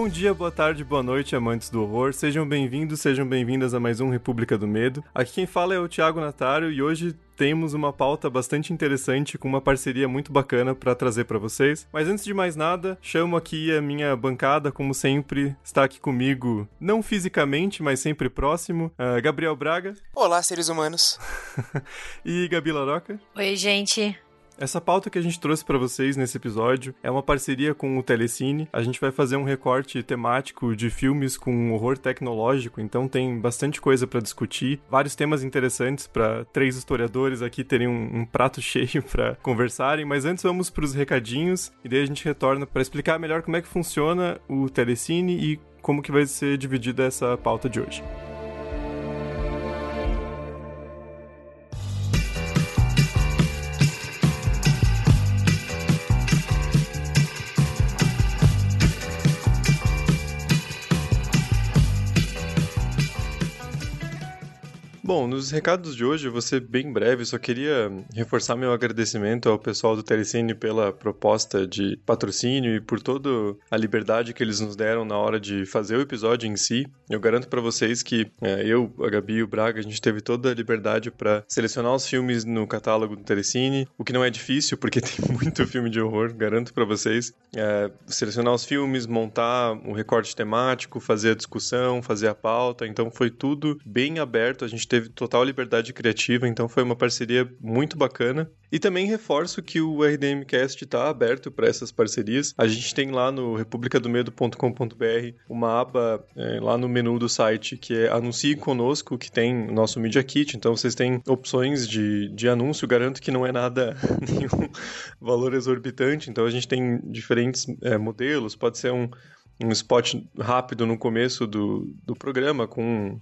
Bom dia, boa tarde, boa noite, amantes do horror. Sejam bem-vindos, sejam bem-vindas a mais um República do Medo. Aqui quem fala é o Thiago Natário e hoje temos uma pauta bastante interessante com uma parceria muito bacana para trazer para vocês. Mas antes de mais nada, chamo aqui a minha bancada, como sempre, está aqui comigo, não fisicamente, mas sempre próximo, uh, Gabriel Braga. Olá, seres humanos. e Gabi Laroca. Oi, gente. Essa pauta que a gente trouxe para vocês nesse episódio é uma parceria com o Telecine. A gente vai fazer um recorte temático de filmes com horror tecnológico, então tem bastante coisa para discutir, vários temas interessantes para três historiadores aqui terem um, um prato cheio para conversarem. Mas antes vamos para os recadinhos e daí a gente retorna para explicar melhor como é que funciona o Telecine e como que vai ser dividida essa pauta de hoje. Bom, nos recados de hoje vou ser bem breve, só queria reforçar meu agradecimento ao pessoal do Telecine pela proposta de patrocínio e por toda a liberdade que eles nos deram na hora de fazer o episódio em si. Eu garanto para vocês que é, eu, a Gabi e o Braga, a gente teve toda a liberdade para selecionar os filmes no catálogo do Telecine, o que não é difícil porque tem muito filme de horror, garanto para vocês. É, selecionar os filmes, montar um recorte temático, fazer a discussão, fazer a pauta, então foi tudo bem aberto, a gente teve teve total liberdade criativa, então foi uma parceria muito bacana. E também reforço que o RDMcast está aberto para essas parcerias. A gente tem lá no republicadomedo.com.br uma aba é, lá no menu do site que é Anuncie Conosco, que tem o nosso Media Kit. Então vocês têm opções de, de anúncio. Garanto que não é nada, nenhum valor exorbitante. Então a gente tem diferentes é, modelos. Pode ser um, um spot rápido no começo do, do programa com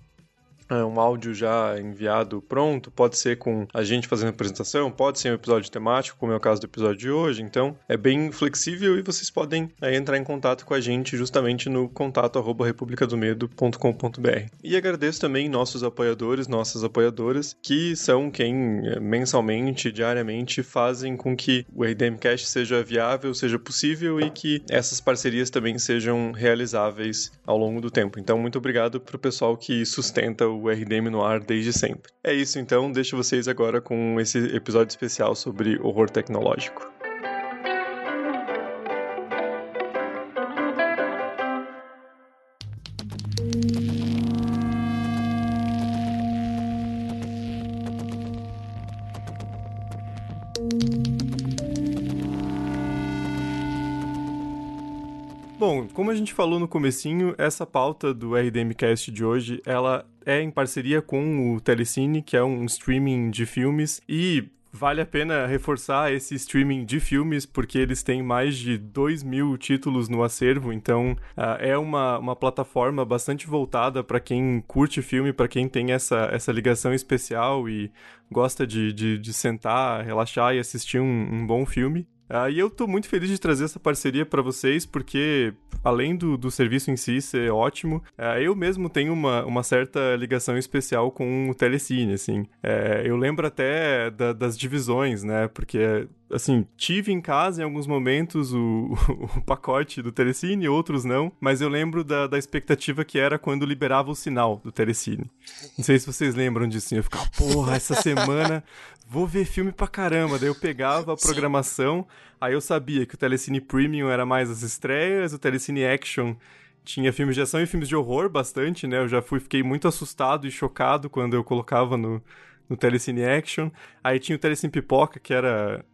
um áudio já enviado pronto, pode ser com a gente fazendo a apresentação, pode ser um episódio temático, como é o caso do episódio de hoje. Então, é bem flexível e vocês podem é, entrar em contato com a gente justamente no contato republicadomedo.com.br. E agradeço também nossos apoiadores, nossas apoiadoras, que são quem é, mensalmente, diariamente fazem com que o RDMcast seja viável, seja possível e que essas parcerias também sejam realizáveis ao longo do tempo. Então, muito obrigado para o pessoal que sustenta o o RDM no ar desde sempre. É isso então, deixo vocês agora com esse episódio especial sobre horror tecnológico. Bom, como a gente falou no comecinho, essa pauta do RDMcast de hoje, ela é em parceria com o Telecine, que é um streaming de filmes, e Vale a pena reforçar esse streaming de filmes, porque eles têm mais de 2 mil títulos no acervo, então uh, é uma, uma plataforma bastante voltada para quem curte filme, para quem tem essa, essa ligação especial e gosta de, de, de sentar, relaxar e assistir um, um bom filme. Uh, e eu tô muito feliz de trazer essa parceria para vocês, porque além do, do serviço em si ser ótimo, uh, eu mesmo tenho uma, uma certa ligação especial com o Telecine, assim. Uh, eu lembro até da, das divisões, né? Porque assim, tive em casa em alguns momentos o, o, pacote do Telecine, outros não, mas eu lembro da, da expectativa que era quando liberava o sinal do Telecine. Não sei se vocês lembram disso, eu ficava, porra, essa semana vou ver filme pra caramba. Daí eu pegava a programação, Sim. aí eu sabia que o Telecine Premium era mais as estreias, o Telecine Action tinha filmes de ação e filmes de horror bastante, né? Eu já fui, fiquei muito assustado e chocado quando eu colocava no, no Telecine Action. Aí tinha o Telecine Pipoca, que era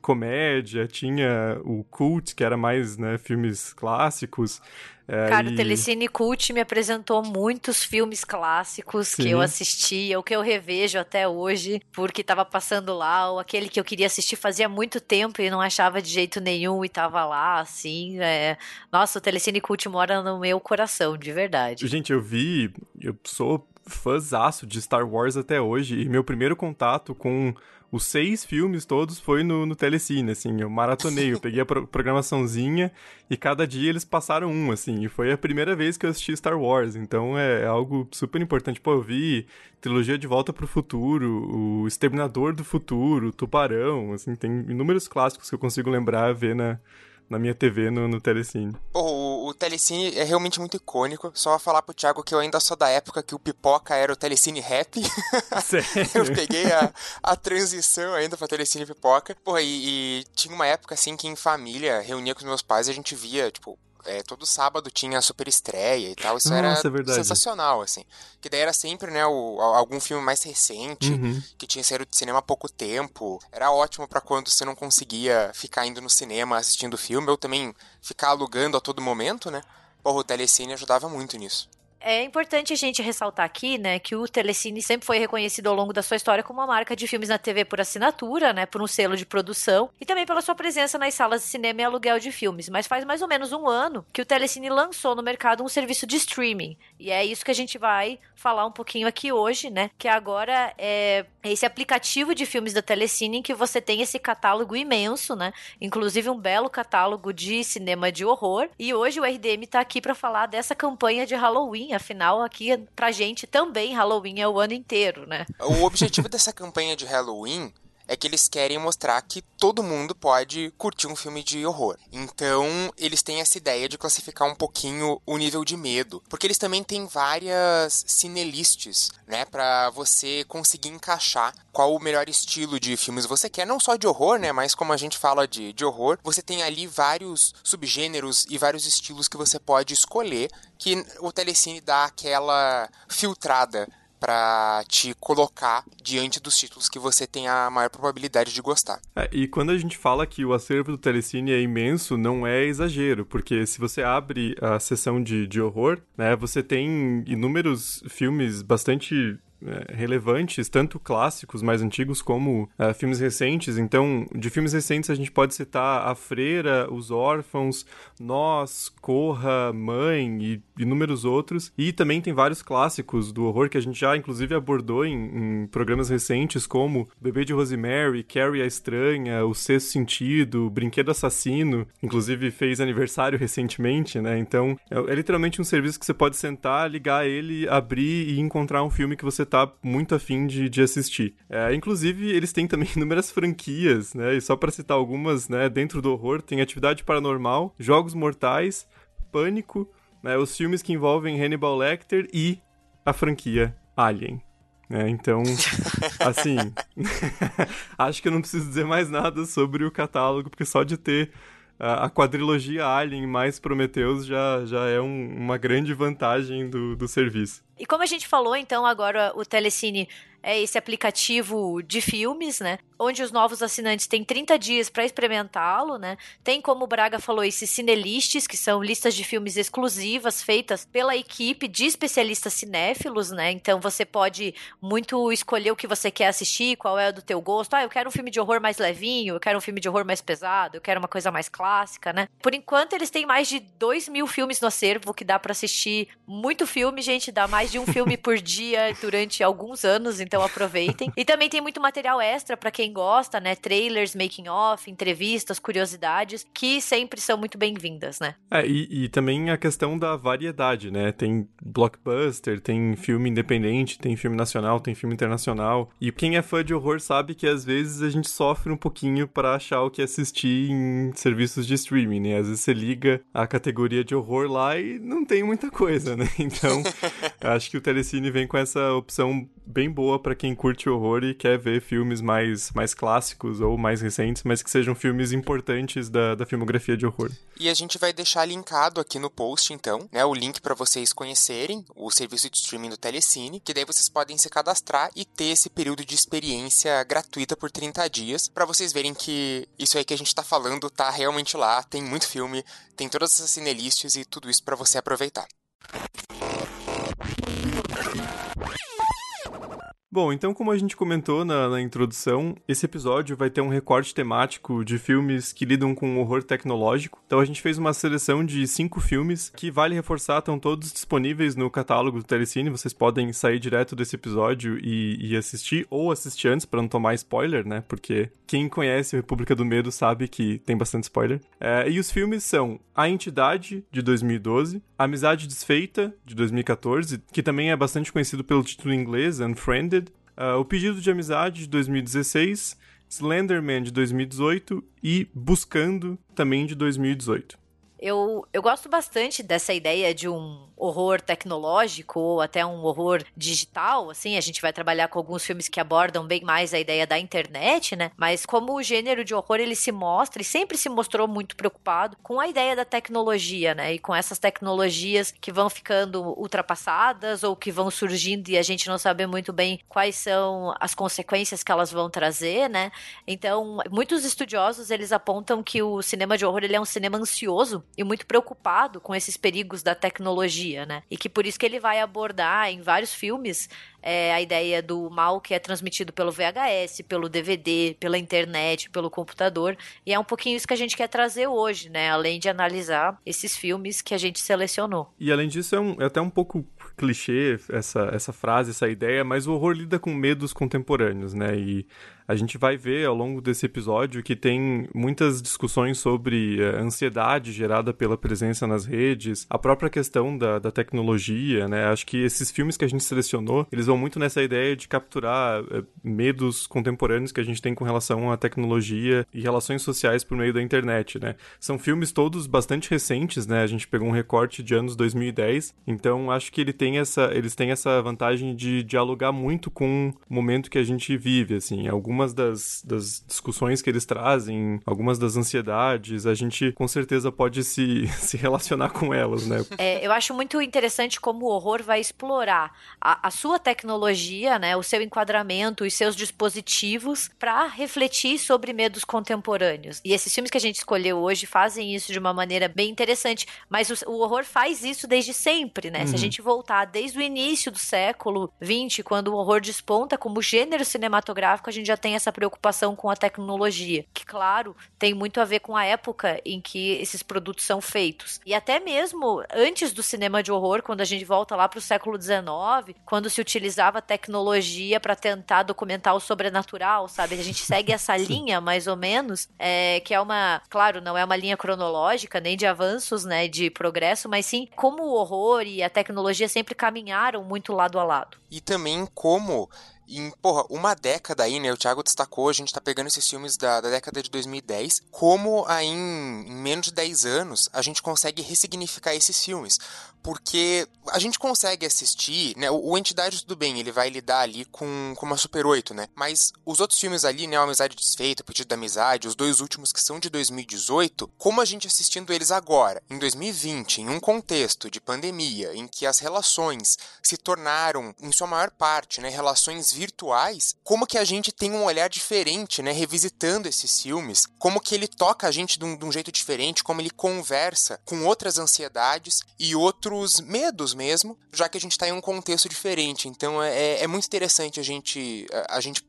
comédia, tinha o Cult, que era mais, né, filmes clássicos. É, Cara, e... o Telecine Cult me apresentou muitos filmes clássicos Sim. que eu assisti, ou que eu revejo até hoje, porque estava passando lá, ou aquele que eu queria assistir fazia muito tempo e não achava de jeito nenhum e tava lá, assim. É... Nossa, o Telecine Cult mora no meu coração, de verdade. Gente, eu vi, eu sou fãzaço de Star Wars até hoje, e meu primeiro contato com os seis filmes todos foi no, no Telecine, assim, eu maratonei, eu peguei a pro programaçãozinha e cada dia eles passaram um, assim, e foi a primeira vez que eu assisti Star Wars, então é, é algo super importante. Pô, eu vi trilogia de Volta pro Futuro, o Exterminador do Futuro, Tubarão, assim, tem inúmeros clássicos que eu consigo lembrar, ver na, na minha TV no, no Telecine. Pô, o, o, Telecine é realmente muito icônico. Só falar pro Thiago que eu ainda sou da época que o Pipoca era o Telecine Rap. Sério? eu peguei a, a transição ainda pra Telecine Pipoca. Pô, e, e tinha uma época assim que em família, reunia com os meus pais e a gente via, tipo, é, todo sábado tinha super estreia e tal. Isso Nossa, era é sensacional, assim. Que daí era sempre, né, o, algum filme mais recente, uhum. que tinha saído de cinema há pouco tempo. Era ótimo para quando você não conseguia ficar indo no cinema assistindo o filme, ou também ficar alugando a todo momento, né? Porra, o Telecine ajudava muito nisso. É importante a gente ressaltar aqui, né, que o Telecine sempre foi reconhecido ao longo da sua história como uma marca de filmes na TV por assinatura, né, por um selo de produção e também pela sua presença nas salas de cinema e aluguel de filmes. Mas faz mais ou menos um ano que o Telecine lançou no mercado um serviço de streaming e é isso que a gente vai falar um pouquinho aqui hoje, né, que agora é esse aplicativo de filmes da Telecine em que você tem esse catálogo imenso, né, inclusive um belo catálogo de cinema de horror. E hoje o RDM está aqui para falar dessa campanha de Halloween afinal, aqui pra gente também Halloween é o ano inteiro, né? O objetivo dessa campanha de Halloween é que eles querem mostrar que todo mundo pode curtir um filme de horror. Então, eles têm essa ideia de classificar um pouquinho o nível de medo, porque eles também têm várias cinelists, né, para você conseguir encaixar qual o melhor estilo de filmes você quer, não só de horror, né, mas como a gente fala de, de horror, você tem ali vários subgêneros e vários estilos que você pode escolher, que o Telecine dá aquela filtrada para te colocar diante dos títulos que você tem a maior probabilidade de gostar. É, e quando a gente fala que o acervo do Telecine é imenso, não é exagero, porque se você abre a sessão de, de horror, né, você tem inúmeros filmes bastante é, relevantes, tanto clássicos mais antigos como uh, filmes recentes. Então, de filmes recentes a gente pode citar A Freira, Os Órfãos, Nós, Corra, Mãe e inúmeros outros. E também tem vários clássicos do horror que a gente já inclusive abordou em, em programas recentes, como Bebê de Rosemary, Carrie a Estranha, O Sexto Sentido, Brinquedo Assassino, inclusive fez aniversário recentemente, né? Então, é, é literalmente um serviço que você pode sentar, ligar ele, abrir e encontrar um filme que você tá muito afim de, de assistir. É, inclusive, eles têm também inúmeras franquias, né? E só para citar algumas, né? Dentro do horror, tem Atividade Paranormal, Jogos Mortais, Pânico, né? Os filmes que envolvem Hannibal Lecter e a franquia Alien. É, então, assim, acho que eu não preciso dizer mais nada sobre o catálogo, porque só de ter a, a quadrilogia Alien mais Prometheus já, já é um, uma grande vantagem do, do serviço. E como a gente falou, então, agora o Telecine é esse aplicativo de filmes, né? Onde os novos assinantes têm 30 dias para experimentá-lo, né? Tem, como o Braga falou, esses cinelists, que são listas de filmes exclusivas feitas pela equipe de especialistas cinéfilos, né? Então você pode muito escolher o que você quer assistir, qual é do teu gosto. Ah, eu quero um filme de horror mais levinho, eu quero um filme de horror mais pesado, eu quero uma coisa mais clássica, né? Por enquanto, eles têm mais de 2 mil filmes no acervo, que dá para assistir muito filme, gente, dá mais de um filme por dia durante alguns anos, então então aproveitem. e também tem muito material extra para quem gosta, né? Trailers, making off, entrevistas, curiosidades, que sempre são muito bem-vindas, né? É, e, e, também a questão da variedade, né? Tem blockbuster, tem filme independente, tem filme nacional, tem filme internacional. E quem é fã de horror sabe que às vezes a gente sofre um pouquinho para achar o que assistir em serviços de streaming, né? Às vezes você liga a categoria de horror lá e não tem muita coisa, né? Então, acho que o Telecine vem com essa opção bem boa para quem curte horror e quer ver filmes mais, mais clássicos ou mais recentes, mas que sejam filmes importantes da, da filmografia de horror. E a gente vai deixar linkado aqui no post, então, né, o link para vocês conhecerem o serviço de streaming do Telecine, que daí vocês podem se cadastrar e ter esse período de experiência gratuita por 30 dias, para vocês verem que isso aí que a gente tá falando tá realmente lá, tem muito filme, tem todas essas cinelists e tudo isso para você aproveitar. Thank you. Bom, então como a gente comentou na, na, introdução, esse episódio vai ter um recorte temático de filmes que lidam com horror tecnológico. Então a gente fez uma seleção de cinco filmes que vale reforçar, estão todos disponíveis no catálogo do Telecine. Vocês podem sair direto desse episódio e, e assistir, ou assistir antes para não tomar spoiler, né? Porque quem conhece República do Medo sabe que tem bastante spoiler. É, e os filmes são A Entidade, de 2012, Amizade Desfeita, de 2014, que também é bastante conhecido pelo título inglês, Unfriended, Uh, o Pedido de Amizade de 2016, Slenderman de 2018 e Buscando também de 2018. Eu, eu gosto bastante dessa ideia de um horror tecnológico ou até um horror digital, assim, a gente vai trabalhar com alguns filmes que abordam bem mais a ideia da internet, né? Mas como o gênero de horror ele se mostra e sempre se mostrou muito preocupado com a ideia da tecnologia, né? E com essas tecnologias que vão ficando ultrapassadas ou que vão surgindo e a gente não sabe muito bem quais são as consequências que elas vão trazer, né? Então, muitos estudiosos eles apontam que o cinema de horror ele é um cinema ansioso e muito preocupado com esses perigos da tecnologia, né? E que por isso que ele vai abordar em vários filmes é, a ideia do mal que é transmitido pelo VHS, pelo DVD, pela internet, pelo computador. E é um pouquinho isso que a gente quer trazer hoje, né? Além de analisar esses filmes que a gente selecionou. E além disso, é, um, é até um pouco clichê essa, essa frase, essa ideia, mas o horror lida com medos contemporâneos, né? E a gente vai ver ao longo desse episódio que tem muitas discussões sobre a eh, ansiedade gerada pela presença nas redes, a própria questão da, da tecnologia, né? Acho que esses filmes que a gente selecionou, eles vão muito nessa ideia de capturar uh, medos contemporâneos que a gente tem com relação à tecnologia e relações sociais por meio da internet, né? São filmes todos bastante recentes, né? A gente pegou um recorte de anos 2010, então acho que ele tem essa, eles têm essa vantagem de dialogar muito com o momento que a gente vive, assim. Algum algumas das, das discussões que eles trazem, algumas das ansiedades, a gente com certeza pode se, se relacionar com elas, né? É, eu acho muito interessante como o horror vai explorar a, a sua tecnologia, né, o seu enquadramento, os seus dispositivos para refletir sobre medos contemporâneos. E esses filmes que a gente escolheu hoje fazem isso de uma maneira bem interessante, mas o, o horror faz isso desde sempre, né? Uhum. Se a uhum. gente voltar desde o início do século XX, quando o horror desponta como gênero cinematográfico, a gente já tem essa preocupação com a tecnologia, que, claro, tem muito a ver com a época em que esses produtos são feitos. E até mesmo antes do cinema de horror, quando a gente volta lá para o século XIX, quando se utilizava tecnologia para tentar documentar o sobrenatural, sabe? A gente segue essa linha, mais ou menos, é, que é uma, claro, não é uma linha cronológica, nem de avanços, né, de progresso, mas sim como o horror e a tecnologia sempre caminharam muito lado a lado. E também como em, porra, uma década aí, né? O Thiago destacou, a gente tá pegando esses filmes da, da década de 2010. Como aí em, em menos de 10 anos a gente consegue ressignificar esses filmes porque a gente consegue assistir, né? O, o Entidade Tudo Bem, ele vai lidar ali com, com uma Super 8, né? Mas os outros filmes ali, né? O Amizade Desfeita, O Pedido da Amizade, os dois últimos que são de 2018, como a gente assistindo eles agora, em 2020, em um contexto de pandemia, em que as relações se tornaram, em sua maior parte, né? Relações virtuais, como que a gente tem um olhar diferente, né? Revisitando esses filmes, como que ele toca a gente de um, de um jeito diferente, como ele conversa com outras ansiedades e outros outros medos mesmo, já que a gente está em um contexto diferente. Então é, é muito interessante a gente, a, a gente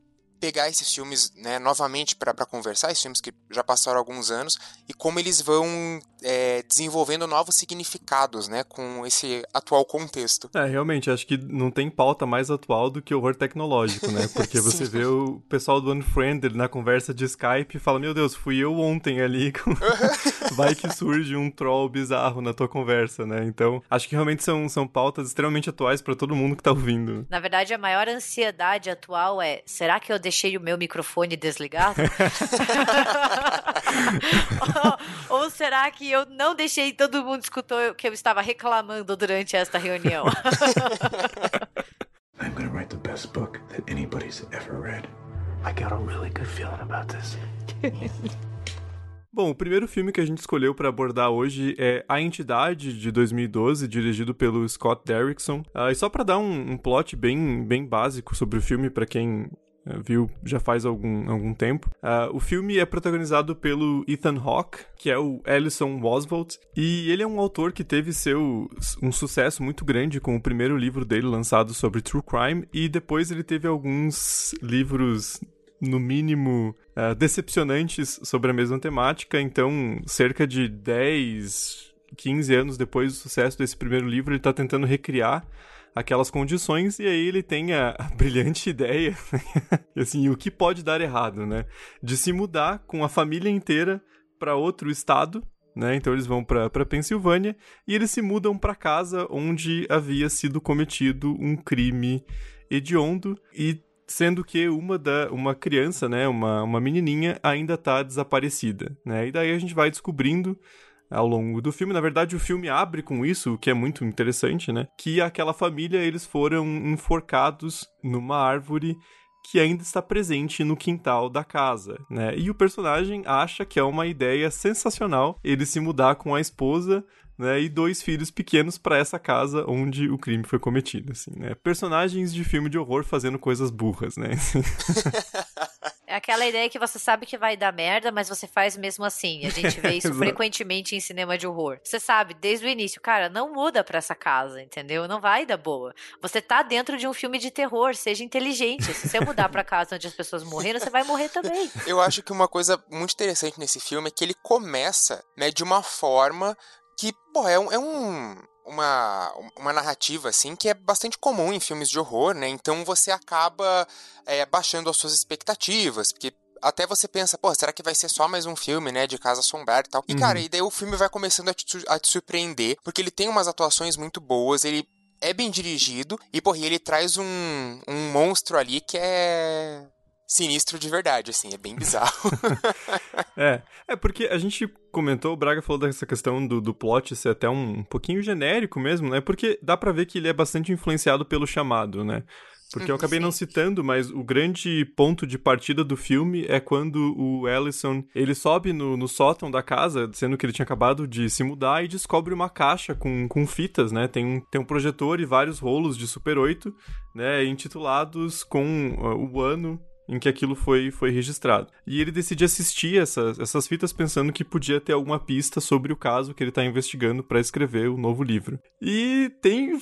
pegar esses filmes né, novamente para conversar, esses filmes que já passaram alguns anos, e como eles vão é, desenvolvendo novos significados né, com esse atual contexto. É, realmente, acho que não tem pauta mais atual do que horror tecnológico, né? Porque você vê o pessoal do Unfriended na conversa de Skype e fala: Meu Deus, fui eu ontem ali. Com... Vai que surge um troll bizarro na tua conversa, né? Então, acho que realmente são, são pautas extremamente atuais para todo mundo que tá ouvindo. Na verdade, a maior ansiedade atual é: será que eu deixei o meu microfone desligado? ou, ou, será que eu não deixei todo mundo escutou que eu estava reclamando durante esta reunião? I'm gonna write the best book that anybody's ever read. I got a really good feeling about this. Bom, o primeiro filme que a gente escolheu para abordar hoje é A Entidade, de 2012, dirigido pelo Scott Derrickson. Uh, e só para dar um, um, plot bem, bem básico sobre o filme, para quem viu já faz algum, algum tempo. Uh, o filme é protagonizado pelo Ethan Hawke, que é o Ellison Oswald, e ele é um autor que teve seu um sucesso muito grande com o primeiro livro dele lançado sobre true crime, e depois ele teve alguns livros no mínimo uh, decepcionantes sobre a mesma temática, então cerca de 10, 15 anos depois do sucesso desse primeiro livro, ele está tentando recriar aquelas condições e aí ele tem a, a brilhante ideia, assim, o que pode dar errado, né? De se mudar com a família inteira para outro estado, né? Então eles vão para Pensilvânia e eles se mudam para casa onde havia sido cometido um crime hediondo e sendo que uma da uma criança, né, uma, uma menininha ainda está desaparecida, né? E daí a gente vai descobrindo ao longo do filme. Na verdade, o filme abre com isso, o que é muito interessante, né? Que aquela família eles foram enforcados numa árvore que ainda está presente no quintal da casa, né? E o personagem acha que é uma ideia sensacional ele se mudar com a esposa né, e dois filhos pequenos para essa casa onde o crime foi cometido, assim, né? Personagens de filme de horror fazendo coisas burras, né? É aquela ideia que você sabe que vai dar merda, mas você faz mesmo assim. A gente vê isso frequentemente em cinema de horror. Você sabe, desde o início, cara, não muda pra essa casa, entendeu? Não vai dar boa. Você tá dentro de um filme de terror, seja inteligente. Se você mudar pra casa onde as pessoas morreram, você vai morrer também. Eu acho que uma coisa muito interessante nesse filme é que ele começa, né, de uma forma que, pô, é um, é um uma, uma narrativa assim que é bastante comum em filmes de horror, né? Então você acaba é, baixando as suas expectativas, porque até você pensa, pô, será que vai ser só mais um filme, né, de Casa Assombrada e tal? E, uhum. cara, e daí o filme vai começando a te, a te surpreender, porque ele tem umas atuações muito boas, ele é bem dirigido, e, porra, ele traz um, um monstro ali que é sinistro de verdade, assim, é bem bizarro. é, é porque a gente comentou, o Braga falou dessa questão do, do plot ser até um, um pouquinho genérico mesmo, né? Porque dá para ver que ele é bastante influenciado pelo chamado, né? Porque eu acabei não citando, mas o grande ponto de partida do filme é quando o Ellison, ele sobe no, no, sótão da casa, sendo que ele tinha acabado de se mudar, e descobre uma caixa com, com fitas, né? Tem um, tem um projetor e vários rolos de Super 8, né? Intitulados com uh, o ano em que aquilo foi, foi registrado. E ele decide assistir essas, essas fitas pensando que podia ter alguma pista sobre o caso que ele está investigando para escrever o novo livro. E tem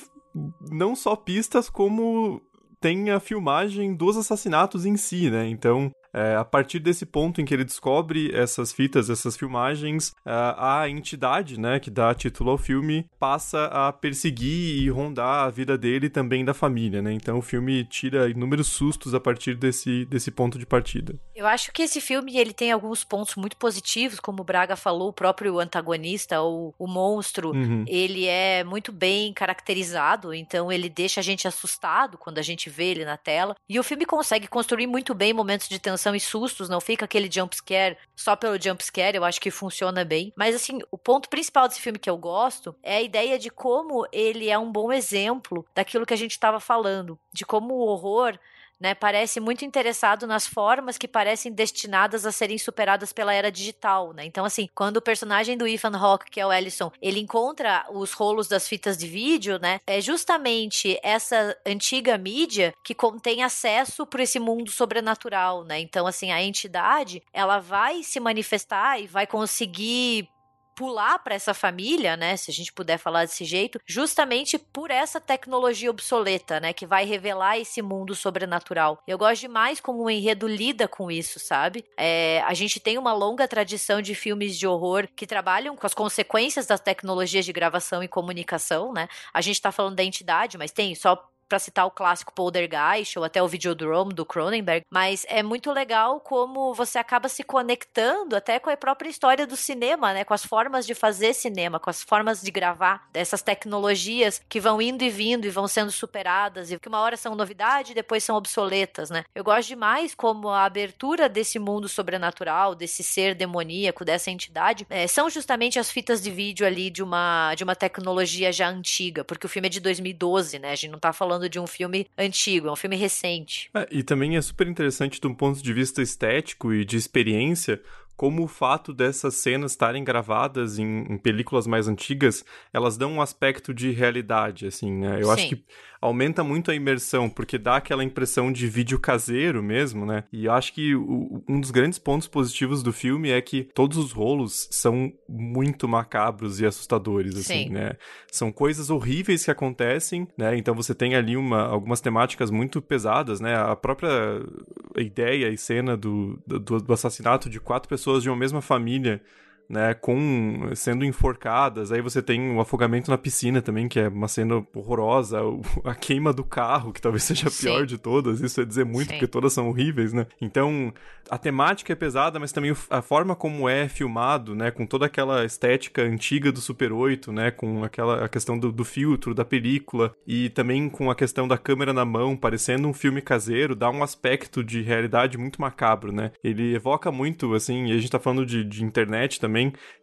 não só pistas, como tem a filmagem dos assassinatos em si, né? Então, é, a partir desse ponto em que ele descobre essas fitas, essas filmagens, a, a entidade, né, que dá título ao filme, passa a perseguir e rondar a vida dele e também da família, né? Então o filme tira inúmeros sustos a partir desse, desse ponto de partida. Eu acho que esse filme ele tem alguns pontos muito positivos, como o Braga falou, o próprio antagonista, ou o monstro, uhum. ele é muito bem caracterizado, então ele deixa a gente assustado quando a gente vê ele na tela. E o filme consegue construir muito bem momentos de tensão tensão e sustos, não fica aquele jump scare só pelo jump scare, eu acho que funciona bem. Mas assim, o ponto principal desse filme que eu gosto é a ideia de como ele é um bom exemplo daquilo que a gente estava falando, de como o horror né, parece muito interessado nas formas que parecem destinadas a serem superadas pela era digital, né? Então, assim, quando o personagem do Ethan Hawke, que é o Ellison, ele encontra os rolos das fitas de vídeo, né? É justamente essa antiga mídia que contém acesso para esse mundo sobrenatural, né? Então, assim, a entidade, ela vai se manifestar e vai conseguir pular para essa família, né, se a gente puder falar desse jeito, justamente por essa tecnologia obsoleta, né, que vai revelar esse mundo sobrenatural. Eu gosto demais como o enredo lida com isso, sabe? É, a gente tem uma longa tradição de filmes de horror que trabalham com as consequências das tecnologias de gravação e comunicação, né? A gente tá falando da entidade, mas tem só para citar o clássico Poltergeist ou até o Videodrome do Cronenberg, mas é muito legal como você acaba se conectando até com a própria história do cinema, né, com as formas de fazer cinema, com as formas de gravar, dessas tecnologias que vão indo e vindo e vão sendo superadas e que uma hora são novidade e depois são obsoletas, né? Eu gosto demais como a abertura desse mundo sobrenatural, desse ser demoníaco, dessa entidade, é, são justamente as fitas de vídeo ali de uma de uma tecnologia já antiga, porque o filme é de 2012, né? A gente não tá falando falando de um filme antigo, é um filme recente. É, e também é super interessante um ponto de vista estético e de experiência, como o fato dessas cenas estarem gravadas em, em, películas mais antigas, elas dão um aspecto de realidade, assim, né? Eu Sim. acho que aumenta muito a imersão, porque dá aquela impressão de vídeo caseiro mesmo, né? E eu acho que o, um dos grandes pontos positivos do filme é que todos os rolos são muito macabros e assustadores, assim, Sim. né? São coisas horríveis que acontecem, né? Então você tem ali uma, algumas temáticas muito pesadas, né? A própria ideia e cena do, do, do assassinato de quatro pessoas de uma mesma família né, com sendo enforcadas. Aí você tem o afogamento na piscina também, que é uma cena horrorosa, a queima do carro, que talvez seja a pior Sim. de todas. Isso é dizer muito, Sim. porque todas são horríveis, né? Então, a temática é pesada, mas também a forma como é filmado, né, com toda aquela estética antiga do Super 8, né, com aquela a questão do, do filtro, da película e também com a questão da câmera na mão, parecendo um filme caseiro, dá um aspecto de realidade muito macabro, né? Ele evoca muito, assim, e a gente tá falando de, de internet também.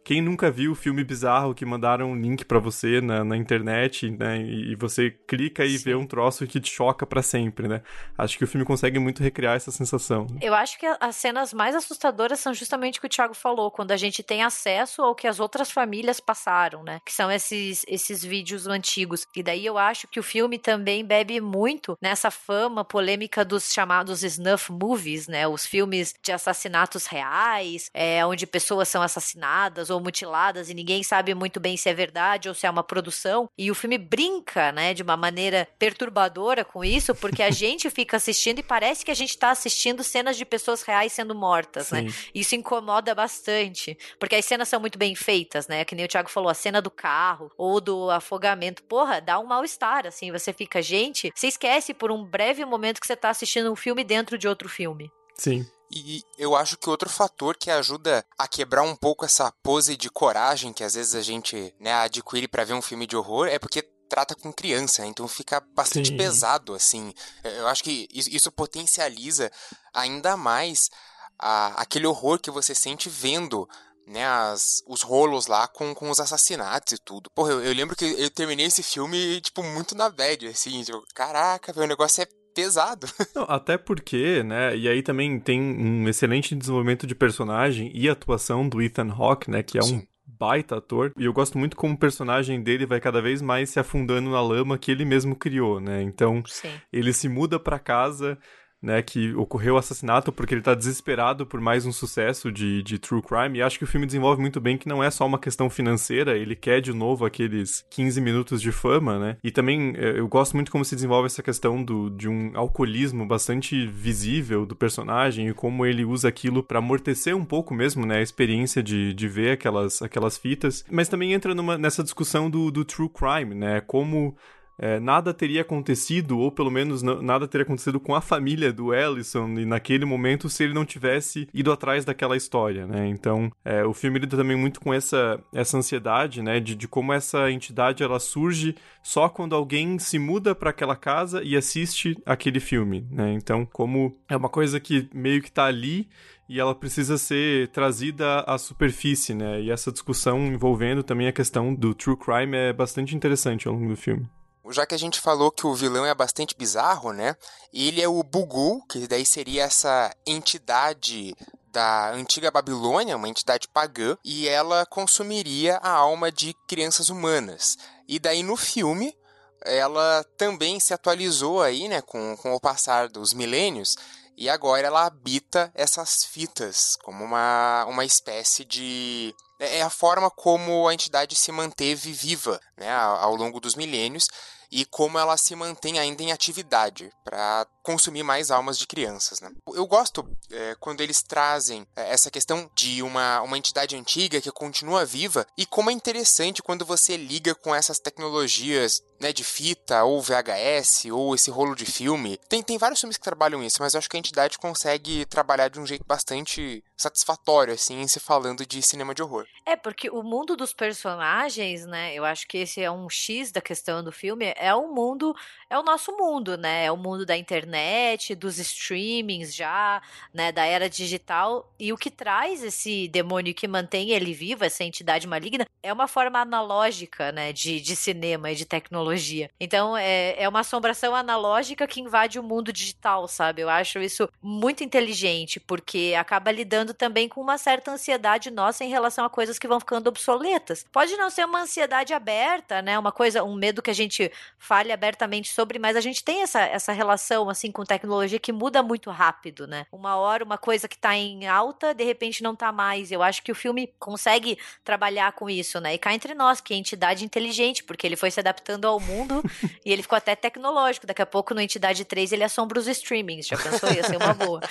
Quem nunca viu o filme bizarro que mandaram um link para você na, na internet, né, e, e você clica e Sim. vê um troço que te choca para sempre, né? Acho que o filme consegue muito recriar essa sensação. Eu acho que as cenas mais assustadoras são justamente o que o Thiago falou, quando a gente tem acesso ao que as outras famílias passaram, né? Que são esses, esses vídeos antigos. E daí eu acho que o filme também bebe muito nessa fama polêmica dos chamados snuff movies, né? Os filmes de assassinatos reais, é, onde pessoas são assassinadas ou mutiladas e ninguém sabe muito bem se é verdade ou se é uma produção. E o filme brinca, né, de uma maneira perturbadora com isso, porque a gente fica assistindo e parece que a gente tá assistindo cenas de pessoas reais sendo mortas, né? Sim. né? Isso incomoda bastante, porque as cenas são muito bem feitas, né? Que nem o Thiago falou, a cena do carro ou do afogamento, porra, dá um mal-estar, assim, você fica, gente, você esquece por um breve momento que você tá assistindo um filme dentro de outro filme. Sim. E eu acho que outro fator que ajuda a quebrar um pouco essa pose de coragem que às vezes a gente né, adquire para ver um filme de horror é porque trata com criança, então fica bastante Sim. pesado, assim. Eu acho que isso potencializa ainda mais a, aquele horror que você sente vendo né, as, os rolos lá com, com os assassinatos e tudo. Porra, eu, eu lembro que eu terminei esse filme, tipo, muito na bad, assim, tipo, caraca, o negócio é pesado. Não, até porque, né, e aí também tem um excelente desenvolvimento de personagem e atuação do Ethan Hawke, né, que é Sim. um baita ator. E eu gosto muito como o personagem dele vai cada vez mais se afundando na lama que ele mesmo criou, né? Então, Sim. ele se muda para casa né, que ocorreu o assassinato porque ele tá desesperado por mais um sucesso de, de true crime, e acho que o filme desenvolve muito bem que não é só uma questão financeira, ele quer de novo aqueles 15 minutos de fama, né, e também é, eu gosto muito como se desenvolve essa questão do, de um alcoolismo bastante visível do personagem e como ele usa aquilo para amortecer um pouco mesmo, né, a experiência de, de ver aquelas, aquelas fitas, mas também entra numa, nessa discussão do, do true crime, né, como é, nada teria acontecido, ou pelo menos nada teria acontecido com a família do Ellison naquele momento se ele não tivesse ido atrás daquela história, né? Então, é, o filme lida também muito com essa, essa ansiedade, né? De, de como essa entidade ela surge só quando alguém se muda para aquela casa e assiste aquele filme, né? Então, como é uma coisa que meio que tá ali e ela precisa ser trazida à superfície, né? E essa discussão envolvendo também a questão do true crime é bastante interessante ao longo do filme já que a gente falou que o vilão é bastante bizarro, né? Ele é o Bugu, que daí seria essa entidade da antiga Babilônia, uma entidade pagã, e ela consumiria a alma de crianças humanas. E daí no filme, ela também se atualizou aí, né, com, com o passar dos milênios, e agora ela habita essas fitas como uma, uma espécie de é, é a forma como a entidade se manteve viva né, ao longo dos milênios e como ela se mantém ainda em atividade para consumir mais almas de crianças. Né? Eu gosto é, quando eles trazem é, essa questão de uma, uma entidade antiga que continua viva e como é interessante quando você liga com essas tecnologias né, de fita ou VHS ou esse rolo de filme. Tem, tem vários filmes que trabalham isso, mas eu acho que a entidade consegue trabalhar de um jeito bastante satisfatório, assim, se falando de cinema de horror. É, porque o mundo dos personagens, né, eu acho que esse é um X da questão do filme, é o mundo, é o nosso mundo, né, é o mundo da internet, dos streamings já, né, da era digital, e o que traz esse demônio que mantém ele vivo, essa entidade maligna, é uma forma analógica, né, de, de cinema e de tecnologia. Então, é, é uma assombração analógica que invade o mundo digital, sabe? Eu acho isso muito inteligente, porque acaba lidando também com uma certa ansiedade nossa em relação a coisas que vão ficando obsoletas. Pode não ser uma ansiedade aberta, né? Uma coisa, um medo que a gente fale abertamente sobre, mas a gente tem essa, essa relação assim com tecnologia que muda muito rápido, né? Uma hora uma coisa que tá em alta, de repente não tá mais. Eu acho que o filme consegue trabalhar com isso, né? E cá entre nós, que é entidade inteligente, porque ele foi se adaptando ao mundo e ele ficou até tecnológico. Daqui a pouco no Entidade 3 ele assombra os streamings. Já pensou? Ia ser uma boa.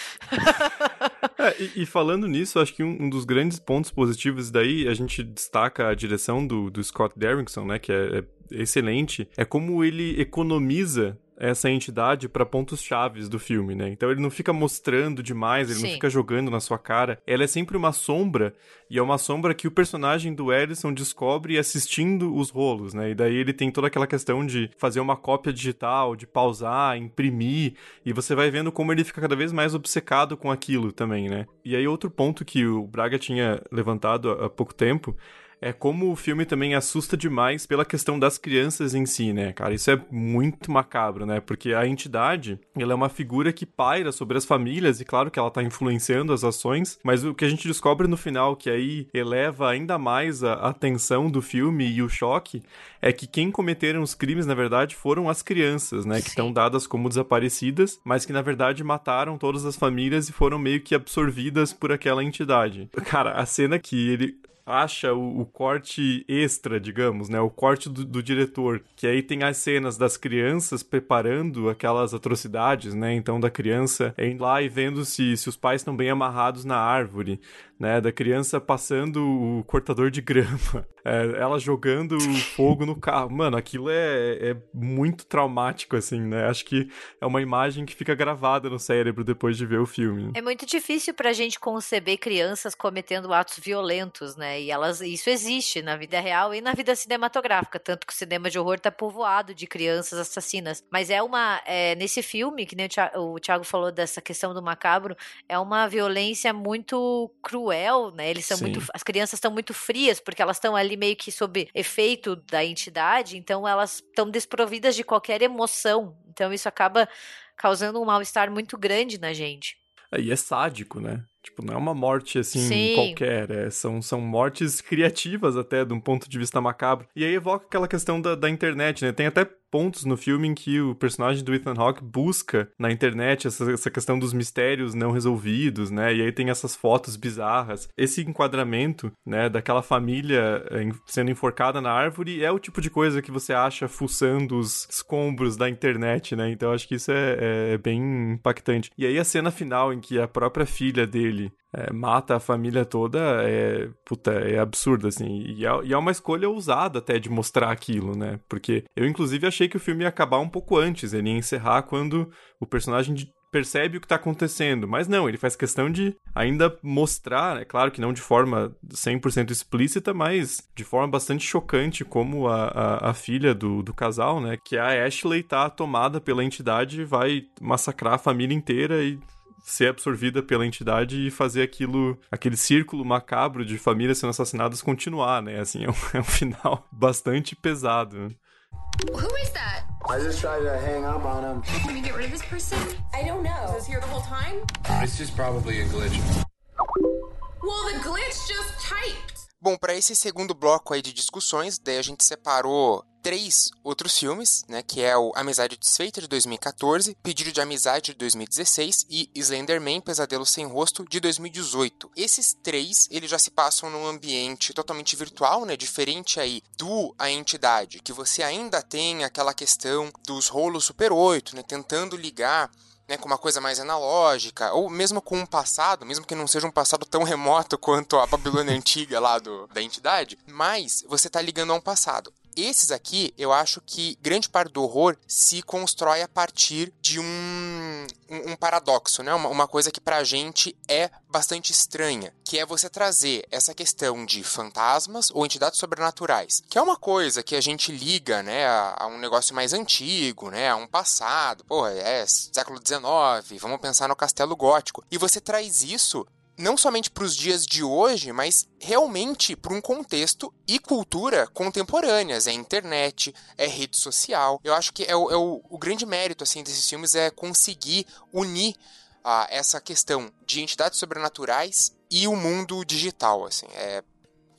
É, e, e, falando nisso, acho que um, um, dos grandes pontos positivos daí, a gente destaca a direção do, do Scott Derrickson, né, que é, é excelente, é como ele economiza essa entidade para pontos chaves do filme, né? Então ele não fica mostrando demais, ele Sim. não fica jogando na sua cara. Ela é sempre uma sombra e é uma sombra que o personagem do Ellison descobre assistindo os rolos, né? E daí ele tem toda aquela questão de fazer uma cópia digital, de pausar, imprimir, e você vai vendo como ele fica cada vez mais obcecado com aquilo também, né? E aí outro ponto que o Braga tinha levantado há pouco tempo é como o filme também assusta demais pela questão das crianças em si, né, cara? Isso é muito macabro, né? Porque a entidade, ela é uma figura que paira sobre as famílias e claro que ela tá influenciando as ações, mas o que a gente descobre no final, que aí eleva ainda mais a atenção do filme e o choque, é que quem cometeram os crimes, na verdade, foram as crianças, né? Que estão dadas como desaparecidas, mas que na verdade mataram todas as famílias e foram meio que absorvidas por aquela entidade. Cara, a cena que ele acha o, o, corte extra, digamos, né? O corte do, do, diretor, que aí tem as cenas das crianças preparando aquelas atrocidades, né? Então da criança indo lá e vendo se, se os pais estão bem amarrados na árvore, né? Da criança passando o cortador de grama, é, ela jogando fogo no carro. Mano, aquilo é, é muito traumático, assim, né? Acho que é uma imagem que fica gravada no cérebro depois de ver o filme. É muito difícil pra gente conceber crianças cometendo atos violentos, né? E elas, isso existe na vida real e na vida cinematográfica, tanto que o cinema de horror tá povoado de crianças assassinas. Mas é uma, é, nesse filme, que nem o Thiago falou dessa questão do macabro, é uma violência muito cruel cruel, né? Eles são Sim. muito. As crianças estão muito frias, porque elas estão ali meio que sob efeito da entidade, então elas estão desprovidas de qualquer emoção. Então isso acaba causando um mal-estar muito grande na gente. É, e é sádico, né? Tipo, não é uma morte assim Sim. qualquer, é, são, são mortes criativas até, de um ponto de vista macabro. E aí evoca aquela questão da, da internet, né? Tem até pontos no filme em que o personagem do Ethan Hawke busca na internet essa, essa questão dos mistérios não resolvidos, né? E aí tem essas fotos bizarras. Esse enquadramento, né, daquela família eh, sendo enforcada na árvore é o tipo de coisa que você acha fuçando os escombros da internet, né? Então acho que isso é, é, é bem impactante. E aí a cena final em que a própria filha dele é, mata a família toda é, puta, é absurdo, assim. E é, e é, uma escolha ousada até de mostrar aquilo, né? Porque eu, inclusive, achei que o filme ia acabar um pouco antes, ele ia encerrar quando o personagem percebe o que tá acontecendo. Mas não, ele faz questão de ainda mostrar, é claro que não de forma 100% explícita, mas de forma bastante chocante como a, a, a, filha do, do casal, né? Que a Ashley tá tomada pela entidade e vai massacrar a família inteira e ser absorvida pela entidade e fazer aquilo, aquele círculo macabro de famílias sendo assassinadas continuar, né? Assim, é um, é um final bastante pesado. Who is that? I just tried to hang up on him. Can we get rid of this person? I don't know. Was here the whole time? It's just probably a glitch. Well, the glitch just typed. Bom, para esse segundo bloco aí de discussões, daí a gente separou três outros filmes, né, que é o Amizade Desfeita de 2014, Pedido de Amizade de 2016 e Slenderman Pesadelo Sem Rosto de 2018. Esses três, eles já se passam num ambiente totalmente virtual, né, diferente aí do A Entidade, que você ainda tem aquela questão dos rolos Super 8, né, tentando ligar né, com uma coisa mais analógica, ou mesmo com um passado, mesmo que não seja um passado tão remoto quanto a Babilônia antiga lá do, da entidade, mas você está ligando a um passado. Esses aqui, eu acho que grande parte do horror se constrói a partir de um, um, um paradoxo, né? Uma, uma, coisa que pra gente é bastante estranha, que é você trazer essa questão de fantasmas ou entidades sobrenaturais, que é uma coisa que a gente liga, né, a, a um negócio mais antigo, né, a um passado, porra, é século XIX, vamos pensar no castelo gótico, e você traz isso não somente para os dias de hoje, mas realmente para um contexto e cultura contemporâneas. É internet, é rede social. Eu acho que é o, é o, o grande mérito assim desses filmes é conseguir unir ah, essa questão de entidades sobrenaturais e o mundo digital. Assim, é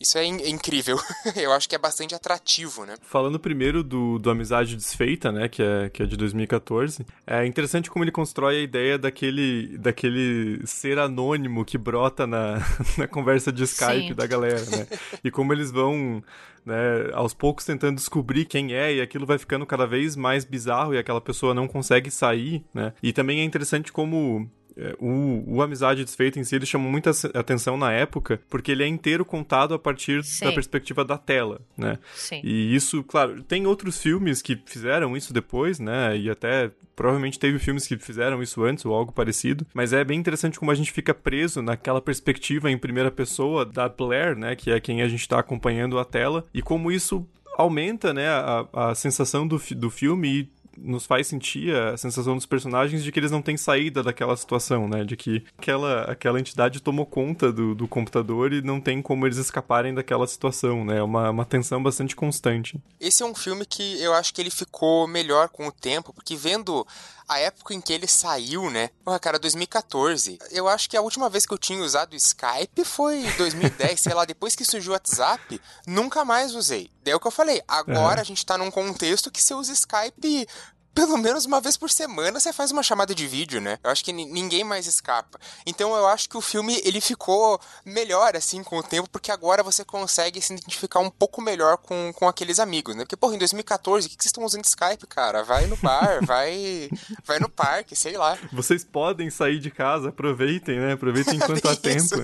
isso é, in é incrível. eu acho que é bastante atrativo, né? Falando primeiro do, do Amizade Desfeita, né? Que é, que é de 2014. É interessante como ele constrói a ideia daquele, daquele ser anônimo que brota na, na conversa de Skype Sim. da galera, né? E como eles vão né, aos poucos tentando descobrir quem é, e aquilo vai ficando cada vez mais bizarro e aquela pessoa não consegue sair, né? E também é interessante como o, o Amizade Desfeita em si, ele chamou muita atenção na época, porque ele é inteiro contado a partir Sim. da perspectiva da tela, né? Sim. E isso, claro, tem outros filmes que fizeram isso depois, né? E até provavelmente teve filmes que fizeram isso antes ou algo parecido, mas é bem interessante como a gente fica preso naquela perspectiva em primeira pessoa da Blair, né? Que é quem a gente está acompanhando a tela, e como isso aumenta, né, a, a sensação do, do filme e nos faz sentir a sensação dos personagens de que eles não têm saída daquela situação, né? De que aquela, aquela entidade tomou conta do, do computador e não tem como eles escaparem daquela situação, né? É uma, uma tensão bastante constante. Esse é um filme que eu acho que ele ficou melhor com o tempo, porque vendo a época em que ele saiu, né? Porra, cara, 2014. Eu acho que a última vez que eu tinha usado o Skype foi 2010, sei lá, depois que surgiu o WhatsApp, nunca mais usei. Daí é o que eu falei, agora é. a gente tá num contexto que você usa Skype pelo menos uma vez por semana você faz uma chamada de vídeo, né? Eu acho que ninguém mais escapa. Então eu acho que o filme ele ficou melhor assim com o tempo, porque agora você consegue se identificar um pouco melhor com, com aqueles amigos, né? Porque, porra, em 2014, o que, que vocês estão usando Skype, cara? Vai no bar, vai, vai no parque, sei lá. Vocês podem sair de casa, aproveitem, né? Aproveitem enquanto há tempo.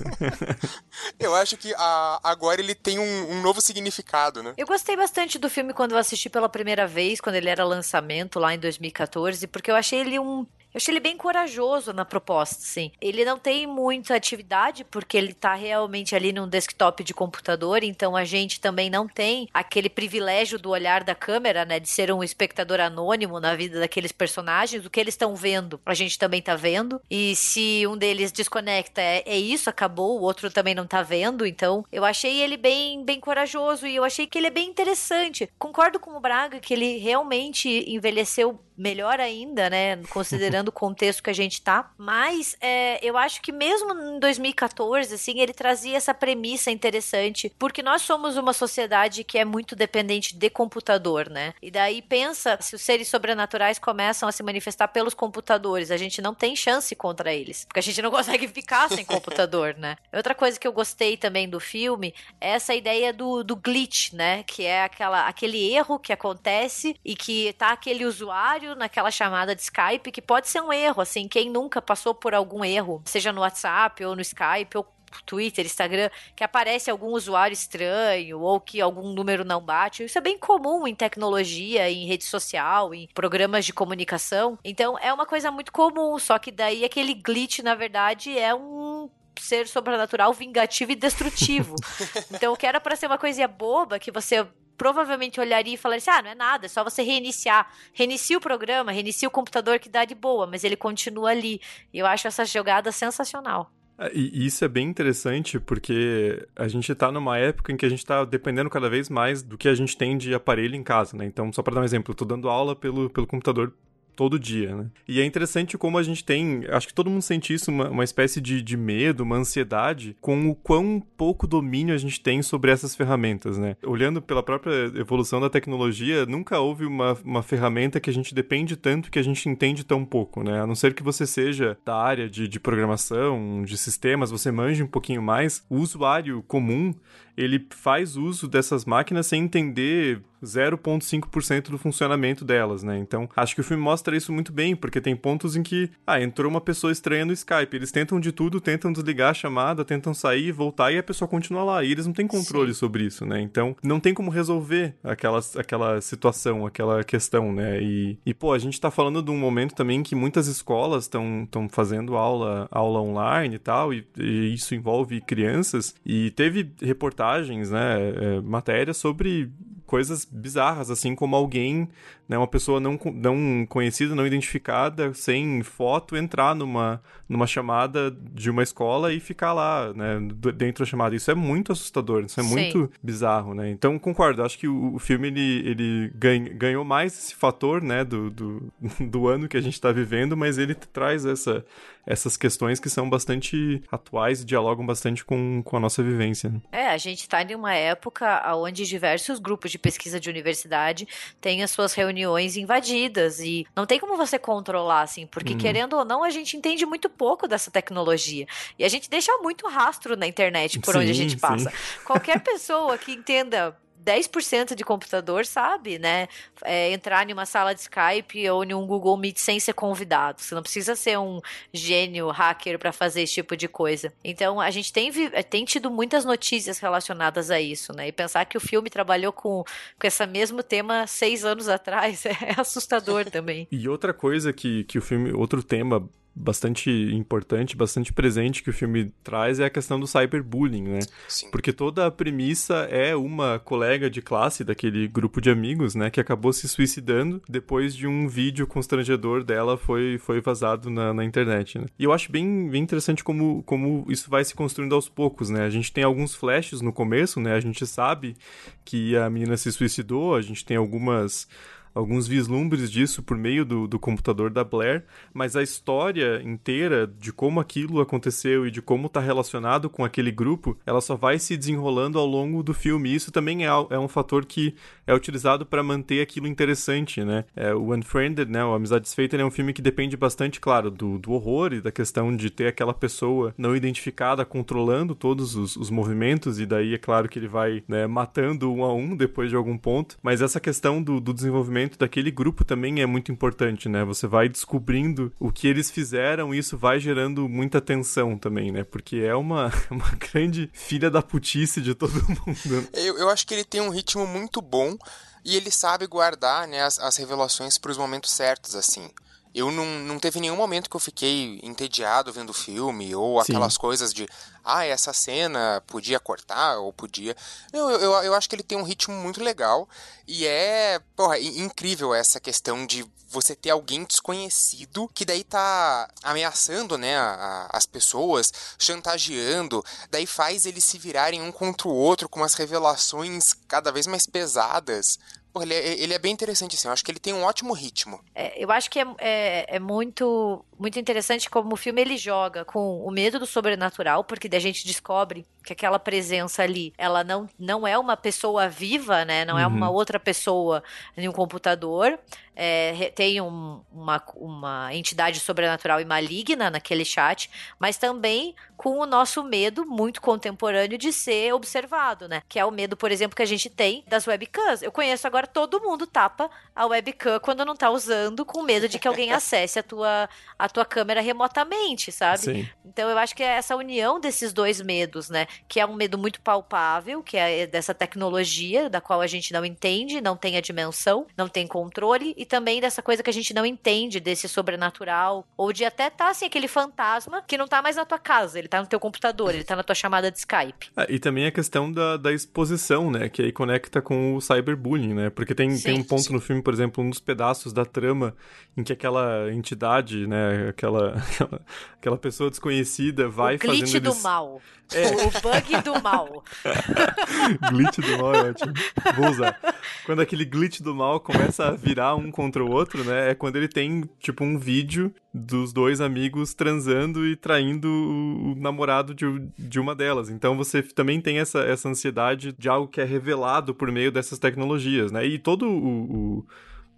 eu acho que a, agora ele tem um, um novo significado, né? Eu gostei bastante do filme quando eu assisti pela primeira vez, quando ele era lançamento lá em 2014, porque eu achei ele um eu achei ele bem corajoso na proposta, sim. Ele não tem muita atividade, porque ele tá realmente ali num desktop de computador, então a gente também não tem aquele privilégio do olhar da câmera, né? De ser um espectador anônimo na vida daqueles personagens. O que eles estão vendo, a gente também tá vendo. E se um deles desconecta, é, é, isso, acabou, o outro também não tá vendo. Então, eu achei ele bem, bem corajoso e eu achei que ele é bem interessante. Concordo com o Braga que ele realmente envelheceu melhor ainda, né? Considerando o contexto que a gente tá. Mas é, eu acho que mesmo em 2014, assim, ele trazia essa premissa interessante, porque nós somos uma sociedade que é muito dependente de computador, né? E daí pensa, se os seres sobrenaturais começam a se manifestar pelos computadores, a gente não tem chance contra eles, porque a gente não consegue ficar sem computador, né? Outra coisa que eu gostei também do filme é essa ideia do, do glitch, né? Que é aquela, aquele erro que acontece e que tá aquele usuário naquela chamada de Skype, que pode ser um erro, assim, quem nunca passou por algum erro, seja no WhatsApp ou no Skype ou Twitter, Instagram, que aparece algum usuário estranho ou que algum número não bate. Isso é bem comum em tecnologia, em rede social, em programas de comunicação. Então é uma coisa muito comum, só que daí aquele glitch, na verdade, é um ser sobrenatural vingativo e destrutivo. então, o que era para ser uma coisinha boba que você provavelmente olharia e falaria assim: ah, não é nada, é só você reiniciar. Reinicia o programa, reinicia o computador que dá de boa, mas ele continua ali. E eu acho essa jogada sensacional. É, e isso é bem interessante porque a gente está numa época em que a gente está dependendo cada vez mais do que a gente tem de aparelho em casa, né? Então, só para dar um exemplo, eu tô dando aula pelo, pelo computador todo dia, né? E é interessante como a gente tem, acho que todo mundo sente isso, uma, uma espécie de, de medo, uma ansiedade com o quão pouco domínio a gente tem sobre essas ferramentas, né? Olhando pela própria evolução da tecnologia, nunca houve uma, uma ferramenta que a gente depende tanto que a gente entende tão pouco, né? A não ser que você seja da área de, de programação, de sistemas, você manje um pouquinho mais, o usuário comum, ele faz uso dessas máquinas sem entender 0,5% do funcionamento delas, né? Então, acho que o filme mostra isso muito bem, porque tem pontos em que, ah, entrou uma pessoa estranha no Skype, eles tentam de tudo, tentam desligar a chamada, tentam sair, voltar e a pessoa continua lá, e eles não têm controle Sim. sobre isso, né? Então, não tem como resolver aquela, aquela situação, aquela questão, né? E, e, pô, a gente tá falando de um momento também que muitas escolas estão fazendo aula, aula online e tal, e, e, isso envolve crianças, e teve reportagens, né, é, matérias sobre coisas bizarras, assim como alguém, né, uma pessoa não, não conhecida, não identificada, sem foto, entrar numa, numa chamada de uma escola e ficar lá, né, dentro da chamada. Isso é muito assustador, isso é Sim. muito bizarro, né? Então, concordo, acho que o, o filme, ele, ele ganha, ganhou mais esse fator, né, do, do, do ano que a gente está vivendo, mas ele traz essa, essas questões que são bastante atuais e dialogam bastante com, com a nossa vivência. Né? É, a gente está em uma época onde diversos grupos de pesquisa de universidade têm as suas reuniões invadidas e não tem como você controlar, assim, porque uhum. querendo ou não, a gente entende muito pouco dessa tecnologia e a gente deixa muito rastro na internet por sim, onde a gente passa. Sim. Qualquer pessoa que entenda 10% de computador sabe, né? É, entrar em uma sala de Skype ou em um Google Meet sem ser convidado. Você não precisa ser um gênio hacker para fazer esse tipo de coisa. Então, a gente tem, tem tido muitas notícias relacionadas a isso, né? E pensar que o filme trabalhou com, com esse mesmo tema seis anos atrás é assustador também. E outra coisa que, que o filme, outro tema bastante importante, bastante presente que o filme traz é a questão do cyberbullying, né? Sim. Porque toda a premissa é uma colega de classe daquele grupo de amigos, né, que acabou se suicidando depois de um vídeo constrangedor dela foi, foi vazado na, na internet, né? E eu acho bem, bem interessante como, como isso vai se construindo aos poucos, né? A gente tem alguns flashes no começo, né? A gente sabe que a menina se suicidou, a gente tem algumas alguns vislumbres disso por meio do, do computador da Blair, mas a história inteira de como aquilo aconteceu e de como está relacionado com aquele grupo, ela só vai se desenrolando ao longo do filme. Isso também é, é um fator que é utilizado para manter aquilo interessante, né? É, o Unfriended, né, o Amizade Desfeita, é um filme que depende bastante, claro, do, do horror e da questão de ter aquela pessoa não identificada controlando todos os, os movimentos, e daí é claro que ele vai né, matando um a um depois de algum ponto. Mas essa questão do, do desenvolvimento desenvolvimento daquele grupo também é muito importante, né? Você vai descobrindo o que eles fizeram e isso vai gerando muita tensão também, né? Porque é uma, uma grande filha da putice de todo mundo. Eu, eu acho que ele tem um ritmo muito bom e ele sabe guardar né, as, as revelações para os momentos certos, assim. Eu não, não teve nenhum momento que eu fiquei entediado vendo o filme, ou aquelas Sim. coisas de, ah, essa cena podia cortar, ou podia. Eu, eu, eu, acho que ele tem um ritmo muito legal, e é, porra, incrível essa questão de você ter alguém desconhecido que daí tá ameaçando, né, a, a, as pessoas, chantageando, daí faz eles se virarem um contra o outro com umas revelações cada vez mais pesadas. Pô, ele, é, ele é bem interessante, assim. Eu acho que ele tem um ótimo ritmo. É, eu acho que é, é, é, muito, muito interessante como o filme ele joga com o medo do sobrenatural, porque daí a gente descobre que aquela presença ali, ela não, não é uma pessoa viva, né? Não uhum. é uma uhum. outra pessoa em um computador. É, tem um, uma, uma entidade sobrenatural e maligna naquele chat, mas também com o nosso medo muito contemporâneo de ser observado, né? Que é o medo, por exemplo, que a gente tem das webcams. Eu conheço agora todo mundo tapa a webcam quando não tá usando, com medo de que alguém acesse a tua, a tua câmera remotamente, sabe? Sim. Então eu acho que é essa união desses dois medos, né? Que é um medo muito palpável, que é dessa tecnologia da qual a gente não entende, não tem a dimensão, não tem controle, e também dessa coisa que a gente não entende, desse sobrenatural, ou de até tá assim, aquele fantasma que não tá mais na tua casa, ele tá no teu computador, ele tá na tua chamada de Skype. Ah, e também a questão da, da exposição, né? Que aí conecta com o cyberbullying, né? Porque tem, sim, tem um ponto sim. no filme, por exemplo, um dos pedaços da trama em que aquela entidade, né? Aquela, aquela, aquela pessoa desconhecida vai o glitch fazendo. do eles... mal. É. O bug do mal. glitch do mal é ótimo. Vou usar. Quando aquele glitch do mal começa a virar um contra o outro, né? É quando ele tem, tipo, um vídeo dos dois amigos transando e traindo o namorado de, de uma delas. Então você também tem essa, essa ansiedade de algo que é revelado por meio dessas tecnologias, né? E todo o, o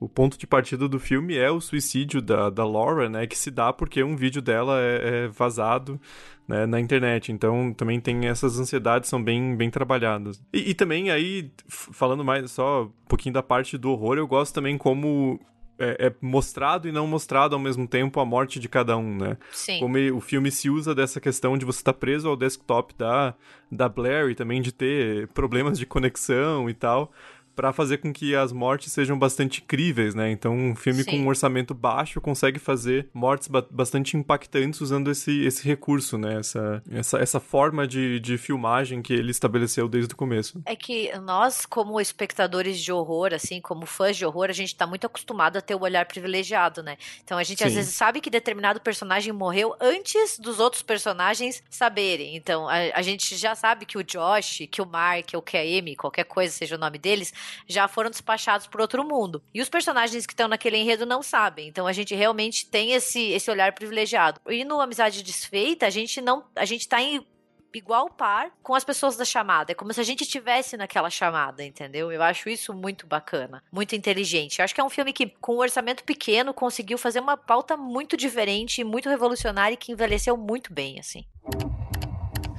o ponto de partida do filme é o suicídio da, da Laura, né? Que se dá porque um vídeo dela é, é vazado né, na internet. Então também tem essas ansiedades são bem, bem trabalhadas. E, e, também aí, falando mais só um pouquinho da parte do horror, eu gosto também como é, é, mostrado e não mostrado ao mesmo tempo a morte de cada um, né? Sim. Como o filme se usa dessa questão de você estar tá preso ao desktop da, da Blair e também de ter problemas de conexão e tal para fazer com que as mortes sejam bastante críveis, né? Então, um filme Sim. com um orçamento baixo consegue fazer mortes ba bastante impactantes usando esse, esse recurso, né? Essa, essa, essa forma de, de filmagem que ele estabeleceu desde o começo. É que nós, como espectadores de horror, assim, como fãs de horror, a gente tá muito acostumado a ter o olhar privilegiado, né? Então, a gente Sim. às vezes sabe que determinado personagem morreu antes dos outros personagens saberem. Então, a, a gente já sabe que o Josh, que o Mark, ou que a Amy, qualquer coisa seja o nome deles, já foram despachados por outro mundo. E os personagens que estão naquele enredo não sabem. Então a gente realmente tem esse, esse olhar privilegiado. E no Amizade Desfeita, a gente não. A gente tá em igual par com as pessoas da chamada. É como se a gente estivesse naquela chamada, entendeu? Eu acho isso muito bacana, muito inteligente. Eu acho que é um filme que, com um orçamento pequeno, conseguiu fazer uma pauta muito diferente, muito revolucionária e que envelheceu muito bem, assim.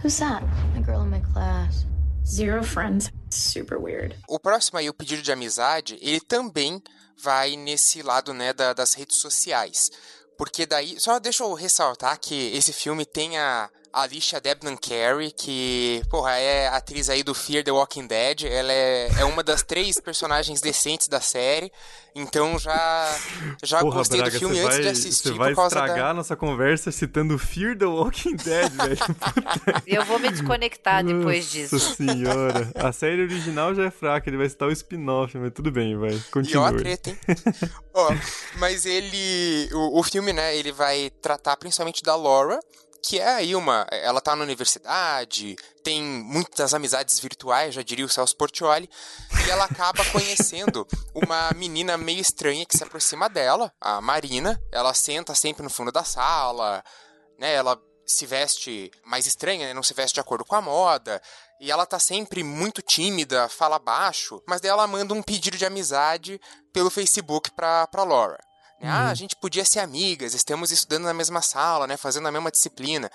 Who's that? A girl in my class. Zero friends. Super weird. O próximo aí, o pedido de amizade, ele também vai nesse lado, né, da, das redes sociais. Porque daí, só deixa eu ressaltar que esse filme tem a, Alicia Debnam Carey, que, porra, é atriz aí do Fear the Walking Dead. Ela é, é uma das três personagens decentes da série. Então já, já porra, gostei Braga, do filme antes vai, de assistir. Você vai estragar da... nossa conversa citando Fear the Walking Dead, velho. Eu vou me desconectar depois disso. Nossa senhora. A série original já é fraca, ele vai citar o spin-off, mas tudo bem, vai. Continue. E ó, treta, hein? ó, mas ele. O, o filme, né, ele vai tratar principalmente da Laura que é aí uma. Ela tá na universidade, tem muitas amizades virtuais, já diria o Celso Portioli, e ela acaba conhecendo uma menina meio estranha que se aproxima dela, a Marina. Ela senta sempre no fundo da sala, né? Ela se veste mais estranha, né? não se veste de acordo com a moda. E ela tá sempre muito tímida, fala baixo, mas daí ela manda um pedido de amizade pelo Facebook pra, pra Laura. Né? Uhum. Ah, a gente podia ser amigas, estamos estudando na mesma sala, né? Fazendo a mesma disciplina.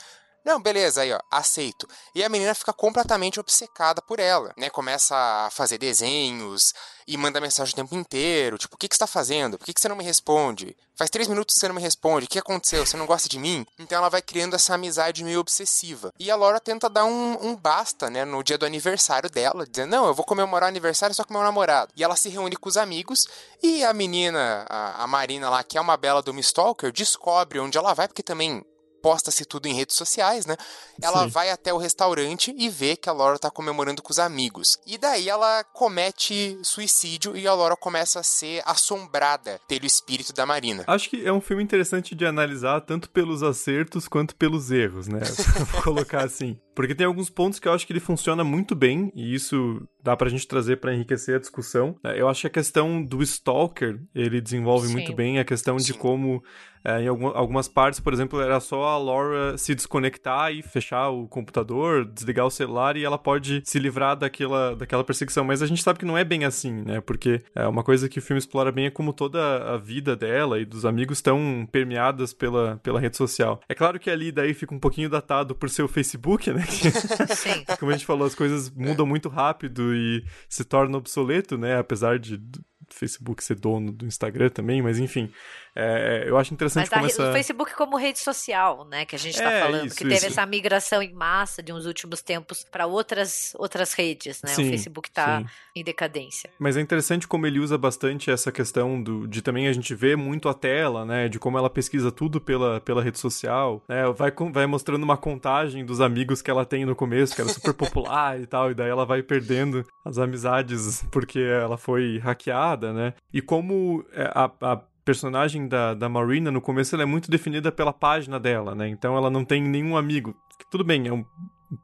Não, beleza, aí ó, aceito. E a menina fica completamente obcecada por ela, né? Começa a fazer desenhos e manda mensagem o tempo inteiro. Tipo, o que, que você tá fazendo? Por que, que você não me responde? Faz três minutos que você não me responde. O que aconteceu? Você não gosta de mim? Então ela vai criando essa amizade meio obsessiva. E a Laura tenta dar um, um basta, né? No dia do aniversário dela, dizendo: Não, eu vou comemorar o aniversário só com meu namorado. E ela se reúne com os amigos e a menina, a, a Marina lá, que é uma bela do Stalker, descobre onde ela vai, porque também posta-se tudo em redes sociais, né? Ela Sim. vai até o restaurante e vê que a Laura tá comemorando com os amigos. E daí ela comete suicídio e a Laura começa a ser assombrada pelo espírito da Marina. Acho que é um filme interessante de analisar tanto pelos acertos quanto pelos erros, né? Vou colocar assim. Porque tem alguns pontos que eu acho que ele funciona muito bem, e isso dá pra gente trazer para enriquecer a discussão. Eu acho que a questão do Stalker, ele desenvolve Sim. muito bem a questão Sim. de como é, em algumas partes, por exemplo, era só a Laura se desconectar e fechar o computador, desligar o celular e ela pode se livrar daquela, daquela perseguição. Mas a gente sabe que não é bem assim, né? Porque é uma coisa que o filme explora bem é como toda a vida dela e dos amigos estão permeadas pela, pela rede social. É claro que ali daí fica um pouquinho datado por ser o Facebook, né? Sim. Como a gente falou, as coisas mudam muito rápido e se torna obsoleto, né? Apesar de Facebook ser dono do Instagram também, mas enfim. É, eu acho interessante Mas como a, o Facebook como rede social, né, que a gente está é, falando, isso, que teve isso. essa migração em massa de uns últimos tempos para outras outras redes, né? Sim, o Facebook está em decadência. Mas é interessante como ele usa bastante essa questão do, de também a gente ver muito a tela, né, de como ela pesquisa tudo pela, pela rede social, né? Vai vai mostrando uma contagem dos amigos que ela tem no começo, que era super popular e tal, e daí ela vai perdendo as amizades porque ela foi hackeada, né? E como é, a, a personagem da, da Marina, no começo, ela é muito definida pela página dela, né? Então ela não tem nenhum amigo. Tudo bem, é um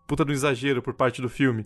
puta do exagero por parte do filme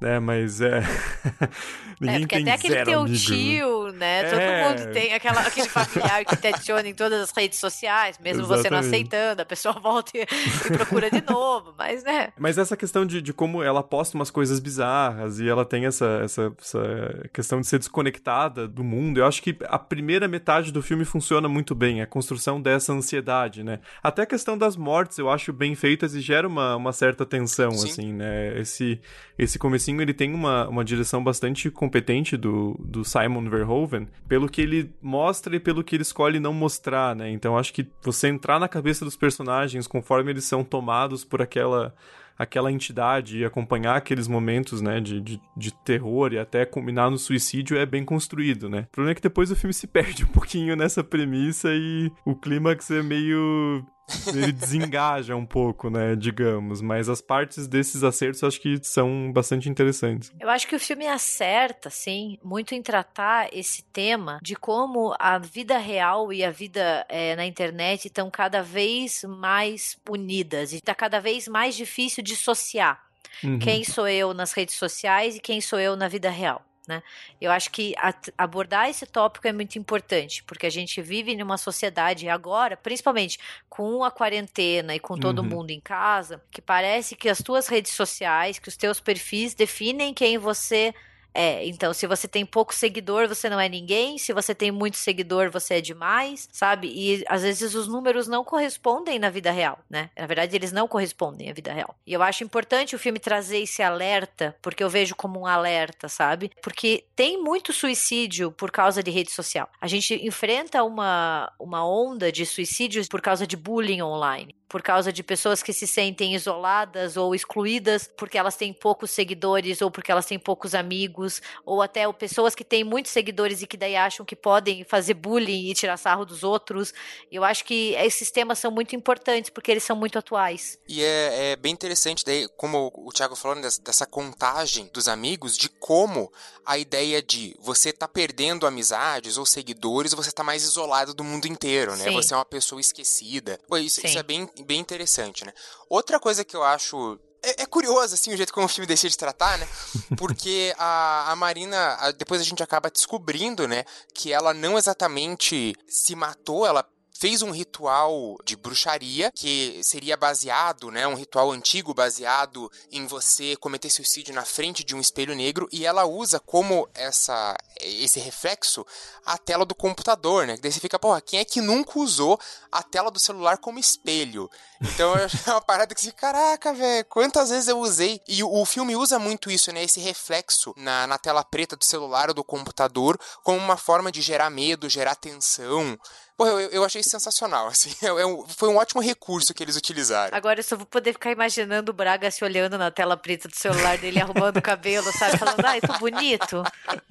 né? Mas é. Ninguém é, porque tem até aquele teu amigo, tio, né? Todo é... mundo tem aquela, aquele familiar que te adiciona em todas as redes sociais, mesmo Exatamente. você não aceitando, a pessoa volta e, e, procura de novo, mas né. Mas essa questão de, de como ela posta umas coisas bizarras e ela tem essa, essa, essa questão de ser desconectada do mundo, eu acho que a primeira metade do filme funciona muito bem, a construção dessa ansiedade, né? Até a questão das mortes eu acho bem feitas e gera uma, uma certa tensão, Sim. assim, né? Esse, esse começo ele tem uma, uma direção bastante competente do, do Simon Verhoeven, pelo que ele mostra e pelo que ele escolhe não mostrar, né? Então acho que você entrar na cabeça dos personagens conforme eles são tomados por aquela aquela entidade e acompanhar aqueles momentos, né, de, de, de, terror e até combinar no suicídio é bem construído, né? O problema é que depois o filme se perde um pouquinho nessa premissa e o clímax é meio ele desengaja um pouco, né, digamos, mas as partes desses acertos acho que são bastante interessantes. Eu acho que o filme acerta, sim, muito em tratar esse tema de como a vida real e a vida é, na internet estão cada vez mais unidas e está cada vez mais difícil dissociar uhum. quem sou eu nas redes sociais e quem sou eu na vida real. Né? Eu acho que abordar esse tópico é muito importante, porque a gente vive numa sociedade agora, principalmente com a quarentena e com todo uhum. mundo em casa, que parece que as tuas redes sociais, que os teus perfis definem quem você É, então se você tem pouco seguidor, você não é ninguém. Se você tem muito seguidor, você é demais, sabe? E às vezes os números não correspondem na vida real, né? Na verdade, eles não correspondem à vida real. E eu acho importante o filme trazer esse alerta, porque eu vejo como um alerta, sabe? Porque tem muito suicídio por causa de rede social. A gente enfrenta uma, uma onda de suicídios por causa de bullying online por causa de pessoas que se sentem isoladas ou excluídas porque elas têm poucos seguidores ou porque elas têm poucos amigos, ou até pessoas que têm muitos seguidores e que daí acham que podem fazer bullying e tirar sarro dos outros. Eu acho que esses temas são muito importantes porque eles são muito atuais. E é, é bem interessante, daí, como o Thiago falou, né, dessa, dessa contagem dos amigos, de como a ideia de você tá perdendo amizades ou seguidores, você tá mais isolado do mundo inteiro, né? Sim. Você é uma pessoa esquecida. Pô, isso, isso é bem bem interessante, né? Outra coisa que eu acho é, é, curioso, assim, o jeito como o filme decide tratar, né? Porque a, a Marina, a, depois a gente acaba descobrindo, né, que ela não exatamente se matou, ela fez um ritual de bruxaria que seria baseado, né, um ritual antigo baseado em você cometer suicídio na frente de um espelho negro e ela usa como essa esse reflexo a tela do computador, né? Daí você fica, porra, quem é que nunca usou a tela do celular como espelho? Então é uma parada que você, caraca, velho, quantas vezes eu usei? E o, o, filme usa muito isso, né? Esse reflexo na, na tela preta do celular ou do computador como uma forma de gerar medo, gerar tensão. Pô, eu, eu achei sensacional, assim. É, é um, foi um ótimo recurso que eles utilizaram. Agora eu só vou poder ficar imaginando o Braga se olhando na tela preta do celular dele, arrumando o cabelo, sabe? Falando, ai, tô bonito,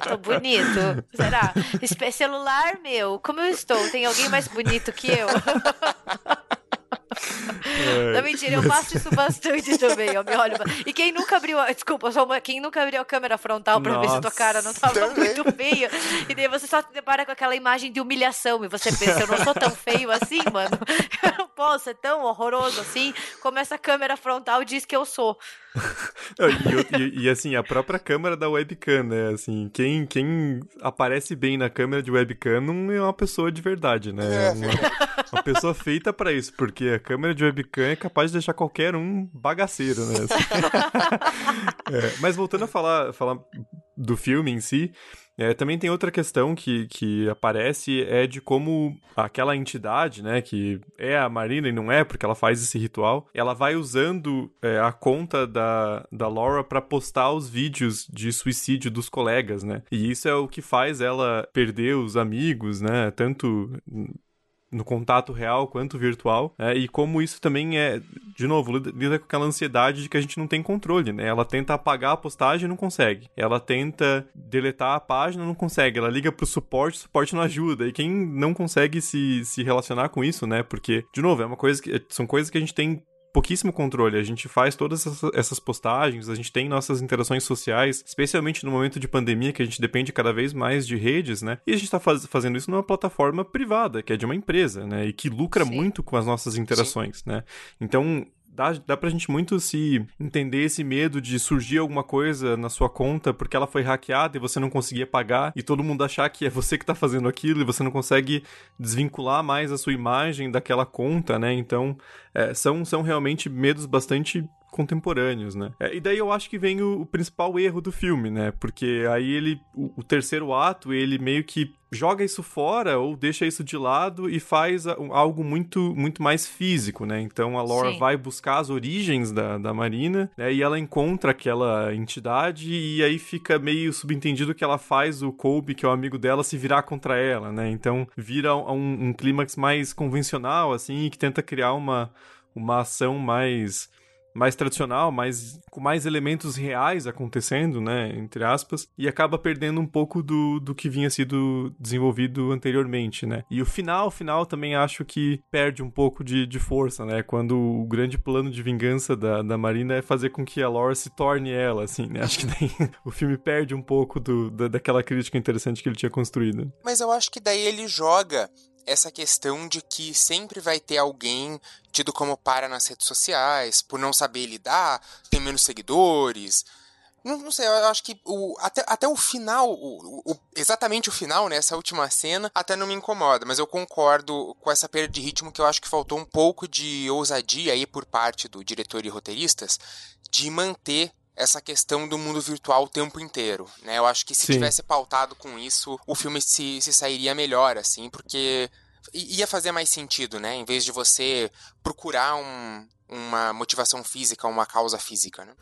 tô bonito. Será? Esse celular, meu, como eu estou? Tem alguém mais bonito que eu? É. Não, mentira, eu faço isso bastante também, eu me olho. E quem nunca abriu, desculpa, só uma, quem nunca abriu a câmera frontal pra Nossa. ver se tua cara não tava também. muito feia. E daí você só se depara com aquela imagem de humilhação e você pensa, eu não sou tão feio assim, mano. Eu não posso ser tão horroroso assim como essa câmera frontal diz que eu sou. e, e, e, assim, a própria câmera da webcam, né? Assim, quem, quem aparece bem na câmera de webcam não é uma pessoa de verdade, né? É uma, uma pessoa feita para isso, porque a câmera de webcam é capaz de deixar qualquer um bagaceiro, né? É, mas voltando a falar, falar do filme em si, é, também tem outra questão que, que aparece, é de como aquela entidade, né, que é a Marina e não é, porque ela faz esse ritual, ela vai usando é, a conta da, da Laura para postar os vídeos de suicídio dos colegas, né? E isso é o que faz ela perder os amigos, né? Tanto no contato real quanto virtual, é, e como isso também é, de novo, lida com aquela ansiedade de que a gente não tem controle, né? Ela tenta apagar a postagem e não consegue. Ela tenta deletar a página não consegue. Ela liga pro suporte, o suporte não ajuda. E quem não consegue se, se relacionar com isso, né? Porque, de novo, é uma coisa que são coisas que a gente tem pouquíssimo controle. A gente faz todas essas postagens, a gente tem nossas interações sociais, especialmente no momento de pandemia, que a gente depende cada vez mais de redes, né? E a gente está faz, fazendo isso numa plataforma privada, que é de uma empresa, né? E que lucra Sim. muito com as nossas interações, Sim. né? Então, dá, dá pra gente muito se entender esse medo de surgir alguma coisa na sua conta porque ela foi hackeada e você não conseguia pagar e todo mundo achar que é você que tá fazendo aquilo e você não consegue desvincular mais a sua imagem daquela conta, né? Então, é, são, são realmente medos bastante contemporâneos, né? É, e daí eu acho que vem o, o, principal erro do filme, né? Porque aí ele, o, o, terceiro ato, ele meio que joga isso fora ou deixa isso de lado e faz algo muito, muito mais físico, né? Então a Laura Sim. vai buscar as origens da, da Marina, né? E ela encontra aquela entidade e aí fica meio subentendido que ela faz o Colby, que é o amigo dela, se virar contra ela, né? Então vira um, um clímax mais convencional, assim, que tenta criar uma, uma ação mais mais tradicional, mais, com mais elementos reais acontecendo, né, entre aspas, e acaba perdendo um pouco do, do que vinha sido desenvolvido anteriormente, né. E o final, final também acho que perde um pouco de, de força, né, quando o grande plano de vingança da, da Marina é fazer com que a Laura se torne ela, assim, né, acho que daí o filme perde um pouco do, da, daquela crítica interessante que ele tinha construído. Mas eu acho que daí ele joga essa questão de que sempre vai ter alguém tido como para nas redes sociais, por não saber lidar, tem menos seguidores. Não, não sei, eu acho que o, até, até o final, o, o, exatamente o final, né, essa última cena, até não me incomoda, mas eu concordo com essa perda de ritmo que eu acho que faltou um pouco de ousadia aí por parte do diretor e roteiristas de manter essa questão do mundo virtual o tempo inteiro, né? Eu acho que se Sim. tivesse pautado com isso, o filme se, se sairia melhor, assim, porque ia fazer mais sentido, né? Em vez de você procurar um, uma motivação física, uma causa física, né?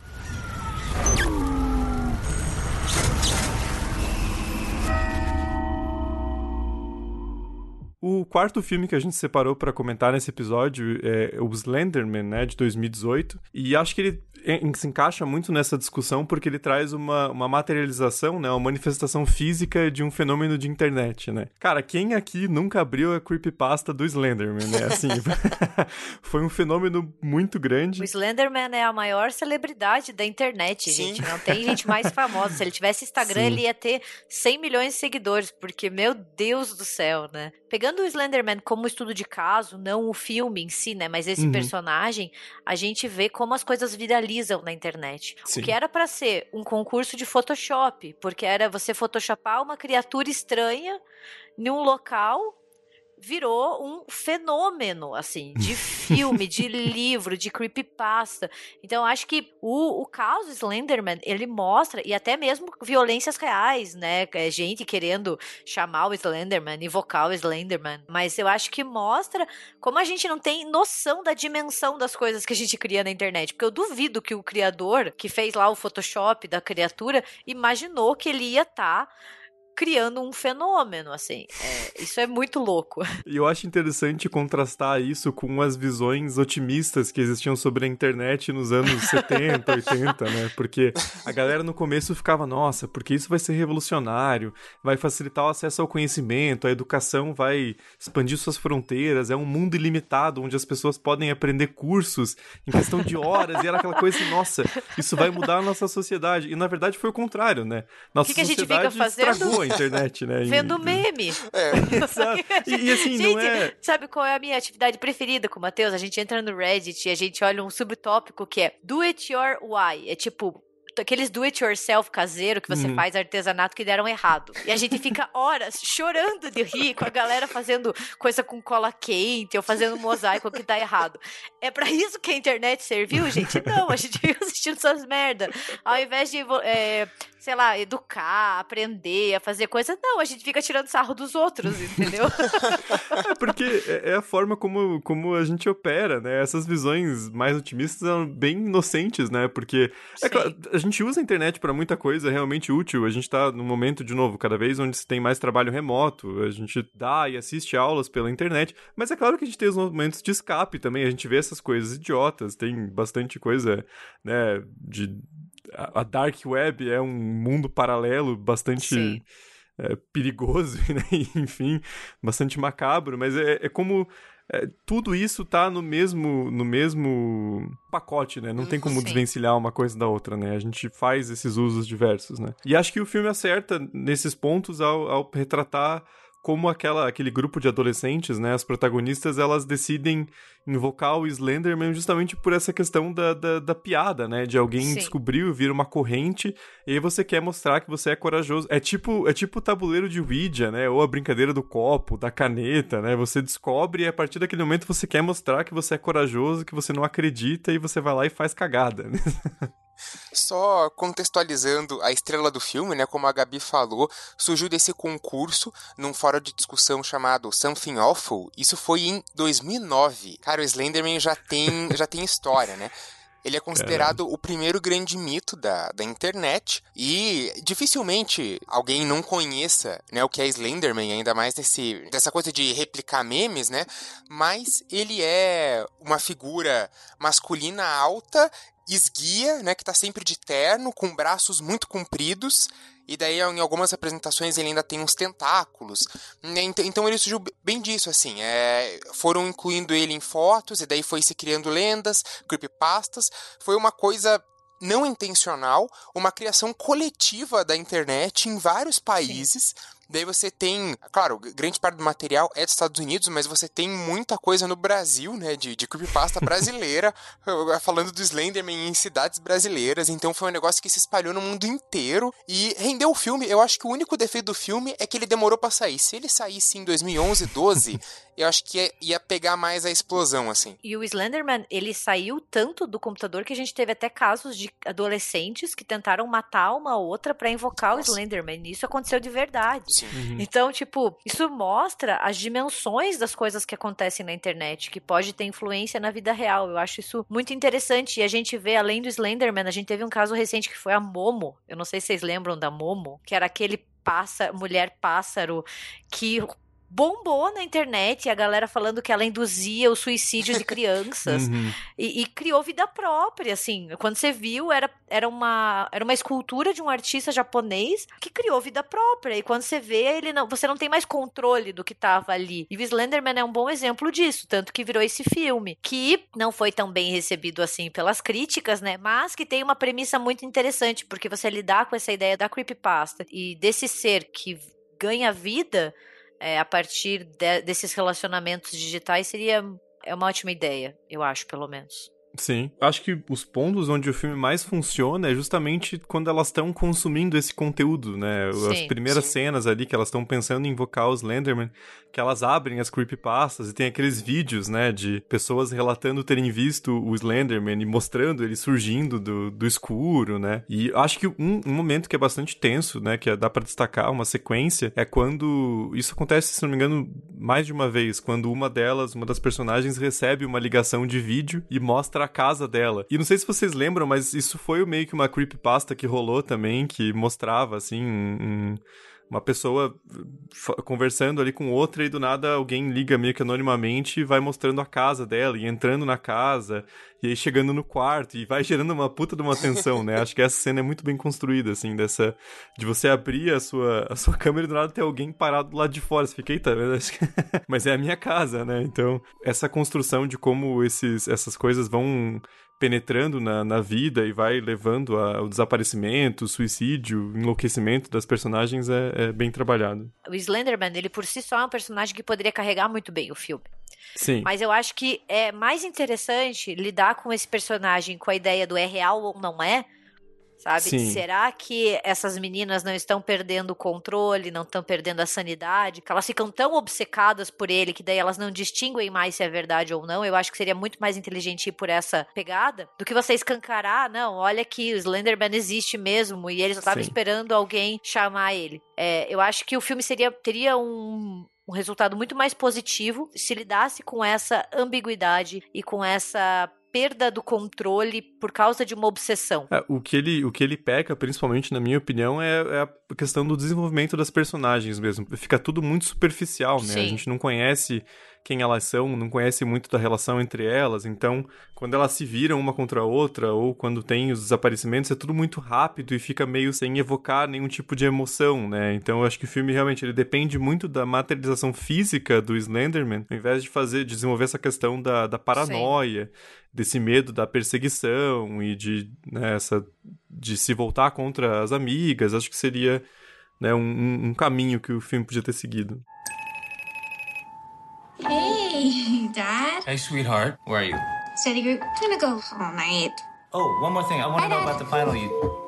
O quarto filme que a gente separou para comentar nesse episódio é o Slenderman, né, de 2018. E acho que ele se encaixa muito nessa discussão porque ele traz uma, uma materialização, né, uma manifestação física de um fenômeno de internet, né? Cara, quem aqui nunca abriu a creepypasta do Slenderman, né? Assim, foi um fenômeno muito grande. O Slenderman é a maior celebridade da internet, Sim. gente. Não tem gente mais famosa. Se ele tivesse Instagram, Sim. ele ia ter 100 milhões de seguidores, porque, meu Deus do céu, né? Pegando o Slenderman como estudo de caso, não o filme em si, né? Mas esse uhum. personagem, a gente vê como as coisas viralizam na internet. Sim. O que era para ser um concurso de Photoshop, porque era você photoshopar uma criatura estranha num local virou um fenômeno, assim, de filme, de livro, de creepypasta. Então, acho que o, o caso Slenderman, ele mostra, e até mesmo violências reais, né? É gente querendo chamar o Slenderman, invocar o Slenderman. Mas eu acho que mostra como a gente não tem noção da dimensão das coisas que a gente cria na internet. Porque eu duvido que o criador que fez lá o Photoshop da criatura imaginou que ele ia estar. Tá criando um fenômeno, assim. É, isso é muito louco. E eu acho interessante contrastar isso com as visões otimistas que existiam sobre a internet nos anos 70, 80, né? Porque a galera no começo ficava, nossa, porque isso vai ser revolucionário, vai facilitar o acesso ao conhecimento, a educação vai expandir suas fronteiras, é um mundo ilimitado onde as pessoas podem aprender cursos em questão de horas, e era aquela coisa assim, nossa, isso vai mudar a nossa sociedade. E na verdade foi o contrário, né? Nossa que que sociedade estragou a internet, né? Vendo meme. É. E, e assim, gente, não é... sabe qual é a minha atividade preferida com o Matheus? A gente entra no Reddit e a gente olha um subtópico que é Do It Your Why. É tipo, aqueles do it yourself caseiro que você uhum. faz artesanato que deram errado. E a gente fica horas chorando de rir com a galera fazendo coisa com cola quente ou fazendo mosaico que dá errado. É para isso que a internet serviu, gente? Não, a gente fica assistindo essas merda. Ao invés de é, sei lá, educar, aprender a fazer coisa. Não, a gente fica tirando sarro dos outros, entendeu? é porque é, é a forma como, como a gente opera, né? Essas visões mais otimistas são bem inocentes, né? Porque é claro, a gente usa a internet para muita coisa realmente útil. A gente tá num momento, de novo, cada vez onde se tem mais trabalho remoto. A gente dá e assiste aulas pela internet. Mas é claro que a gente tem os momentos de escape também. A gente vê essas coisas idiotas. Tem bastante coisa, né? De a dark web é um mundo paralelo bastante é, perigoso, né? enfim, bastante macabro, mas é, é como é, tudo isso tá no mesmo no mesmo pacote, né? Não tem como Sim. desvencilhar uma coisa da outra, né? A gente faz esses usos diversos, né? E acho que o filme acerta nesses pontos ao, ao retratar como aquela, aquele grupo de adolescentes, né, as protagonistas, elas decidem invocar o Slenderman justamente por essa questão da, da, da piada, né, de alguém Sim. descobriu, vira uma corrente, e aí você quer mostrar que você é corajoso. É tipo, é tipo o tabuleiro de Ouija, né, ou a brincadeira do copo, da caneta, né, você descobre e a partir daquele momento você quer mostrar que você é corajoso, que você não acredita e você vai lá e faz cagada, né? Só contextualizando a estrela do filme, né, como a Gabi falou, surgiu desse concurso num fórum de discussão chamado Something Awful. Isso foi em 2009. Cara, o Slenderman já tem, já tem história, né? Ele é considerado o primeiro grande mito da, da internet e dificilmente alguém não conheça né, o que é Slenderman, ainda mais desse, dessa coisa de replicar memes, né? Mas ele é uma figura masculina alta esguia, né, que está sempre de terno, com braços muito compridos, e daí em algumas apresentações ele ainda tem uns tentáculos. Né, então ele surgiu bem disso, assim. É, foram incluindo ele em fotos, e daí foi se criando lendas, creepypastas. Foi uma coisa não intencional, uma criação coletiva da internet em vários países. Sim Daí você tem, claro, grande parte do material é dos Estados Unidos, mas você tem muita coisa no Brasil, né, de, de creepypasta brasileira, falando do Slenderman em cidades brasileiras. Então foi um negócio que se espalhou no mundo inteiro e rendeu o filme. Eu acho que o único defeito do filme é que ele demorou para sair. Se ele saísse em 2011, 12, eu acho que ia pegar mais a explosão, assim. E o Slenderman, ele saiu tanto do computador que a gente teve até casos de adolescentes que tentaram matar uma outra para invocar Nossa. o Slenderman. E isso aconteceu de verdade. Uhum. Então, tipo, isso mostra as dimensões das coisas que acontecem na internet, que pode ter influência na vida real. Eu acho isso muito interessante. E a gente vê, além do Slenderman, a gente teve um caso recente que foi a Momo. Eu não sei se vocês lembram da Momo, que era aquele pássaro, mulher pássaro que bombou na internet, a galera falando que ela induzia o suicídio de crianças uhum. e, e, criou vida própria, assim. Quando você viu, era, era, uma, era uma escultura de um artista japonês que criou vida própria. E quando você vê, ele não, você não tem mais controle do que estava ali. E o Slenderman é um bom exemplo disso, tanto que virou esse filme, que não foi tão bem recebido assim pelas críticas, né? Mas que tem uma premissa muito interessante, porque você lidar com essa ideia da creepypasta e desse ser que ganha vida é, a partir de, desses relacionamentos digitais seria é uma ótima ideia, eu acho, pelo menos. Sim. Acho que os pontos onde o filme mais funciona é justamente quando elas estão consumindo esse conteúdo, né? Sim, as primeiras sim. cenas ali que elas estão pensando em invocar os Slenderman, que elas abrem as creepypastas e tem aqueles vídeos, né, de pessoas relatando terem visto o Slenderman e mostrando ele surgindo do, do escuro, né? E acho que um, um momento que é bastante tenso, né, que dá para destacar uma sequência, é quando isso acontece, se não me engano, mais de uma vez, quando uma delas, uma das personagens recebe uma ligação de vídeo e mostra a casa dela. E não sei se vocês lembram, mas isso foi meio que uma creepypasta que rolou também, que mostrava, assim, um, uma pessoa conversando ali com outra e do nada alguém liga meio que anonimamente e vai mostrando a casa dela e entrando na casa e aí chegando no quarto e vai gerando uma puta de uma tensão, né? Acho que essa cena é muito bem construída, assim, dessa. de você abrir a sua, a sua câmera e do nada ter alguém parado do lado de fora. Você fica, eita, mas é a minha casa, né? Então, essa construção de como esses, essas coisas vão penetrando na, na vida e vai levando ao desaparecimento, suicídio, enlouquecimento das personagens é, é, bem trabalhado. O Slenderman, ele por si só é um personagem que poderia carregar muito bem o filme. Sim. Mas eu acho que é mais interessante lidar com esse personagem com a ideia do é real ou não é, sabe? Sim. Será que essas meninas não estão perdendo o controle, não estão perdendo a sanidade, que elas ficam tão obcecadas por ele que daí elas não distinguem mais se é verdade ou não? Eu acho que seria muito mais inteligente ir por essa pegada do que você escancarar, não, olha que o Slenderman existe mesmo e eles estavam esperando alguém chamar ele. É, eu acho que o filme seria teria um, um resultado muito mais positivo se lidasse com essa ambiguidade e com essa perda do controle por causa de uma obsessão. É, o, que ele, o que ele peca, principalmente na minha opinião, é, é, a questão do desenvolvimento das personagens mesmo. Fica tudo muito superficial, né? Sim. A gente não conhece quem elas são, não conhece muito da relação entre elas, então quando elas se viram uma contra a outra ou quando tem os desaparecimentos é tudo muito rápido e fica meio sem evocar nenhum tipo de emoção, né? Então eu acho que o filme realmente ele depende muito da materialização física do Slenderman, ao invés de fazer de desenvolver essa questão da, da paranoia, Sim. desse medo da perseguição e de né, essa, de se voltar contra as amigas, acho que seria né, um, um caminho que o filme podia ter seguido. Hey, Dad. Hey, sweetheart. Where are you? Study group. Gonna go all night. Oh, one more thing. I want to know about the final you.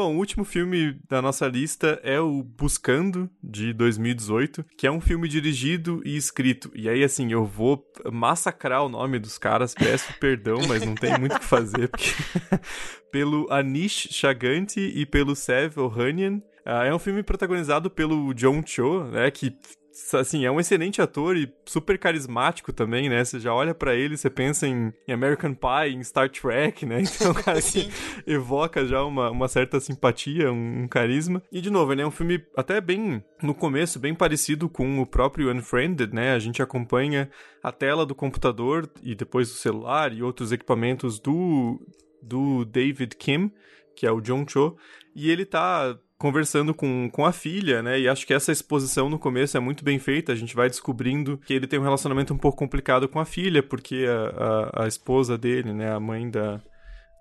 Bom, o último filme da nossa lista é o Buscando, de 2018, que é um filme dirigido e escrito. E aí, assim, eu vou massacrar o nome dos caras, peço perdão, mas não tem muito o que fazer, porque... pelo Anish Chaganti e pelo Sev Ohanian. Uh, é um filme protagonizado pelo John Cho, né, que assim, é um excelente ator e super carismático também, né? Você já olha para ele, você pensa em, em, American Pie, em Star Trek, né? Então, um cara que evoca já uma, uma certa simpatia, um, um, carisma. E, de novo, ele é um filme até bem, no começo, bem parecido com o próprio Unfriended, né? A gente acompanha a tela do computador e depois do celular e outros equipamentos do, do David Kim, que é o John Cho, e ele tá conversando com, com a filha, né? E acho que essa exposição no começo é muito bem feita. A gente vai descobrindo que ele tem um relacionamento um pouco complicado com a filha, porque a, a, a esposa dele, né? A mãe da,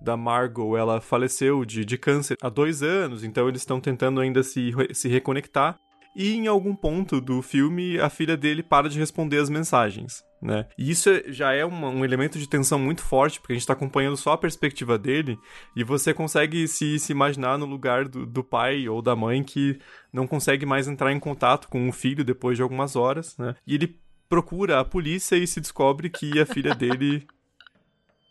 da Margot, ela faleceu de, de câncer há dois anos, então eles estão tentando ainda se, se reconectar. E em algum ponto do filme, a filha dele para de responder as mensagens, né? E isso é, já é um, um elemento de tensão muito forte, porque a gente está acompanhando só a perspectiva dele, e você consegue se, se imaginar no lugar do, do pai ou da mãe que não consegue mais entrar em contato com o filho depois de algumas horas, né? E ele procura a polícia e se descobre que a filha dele.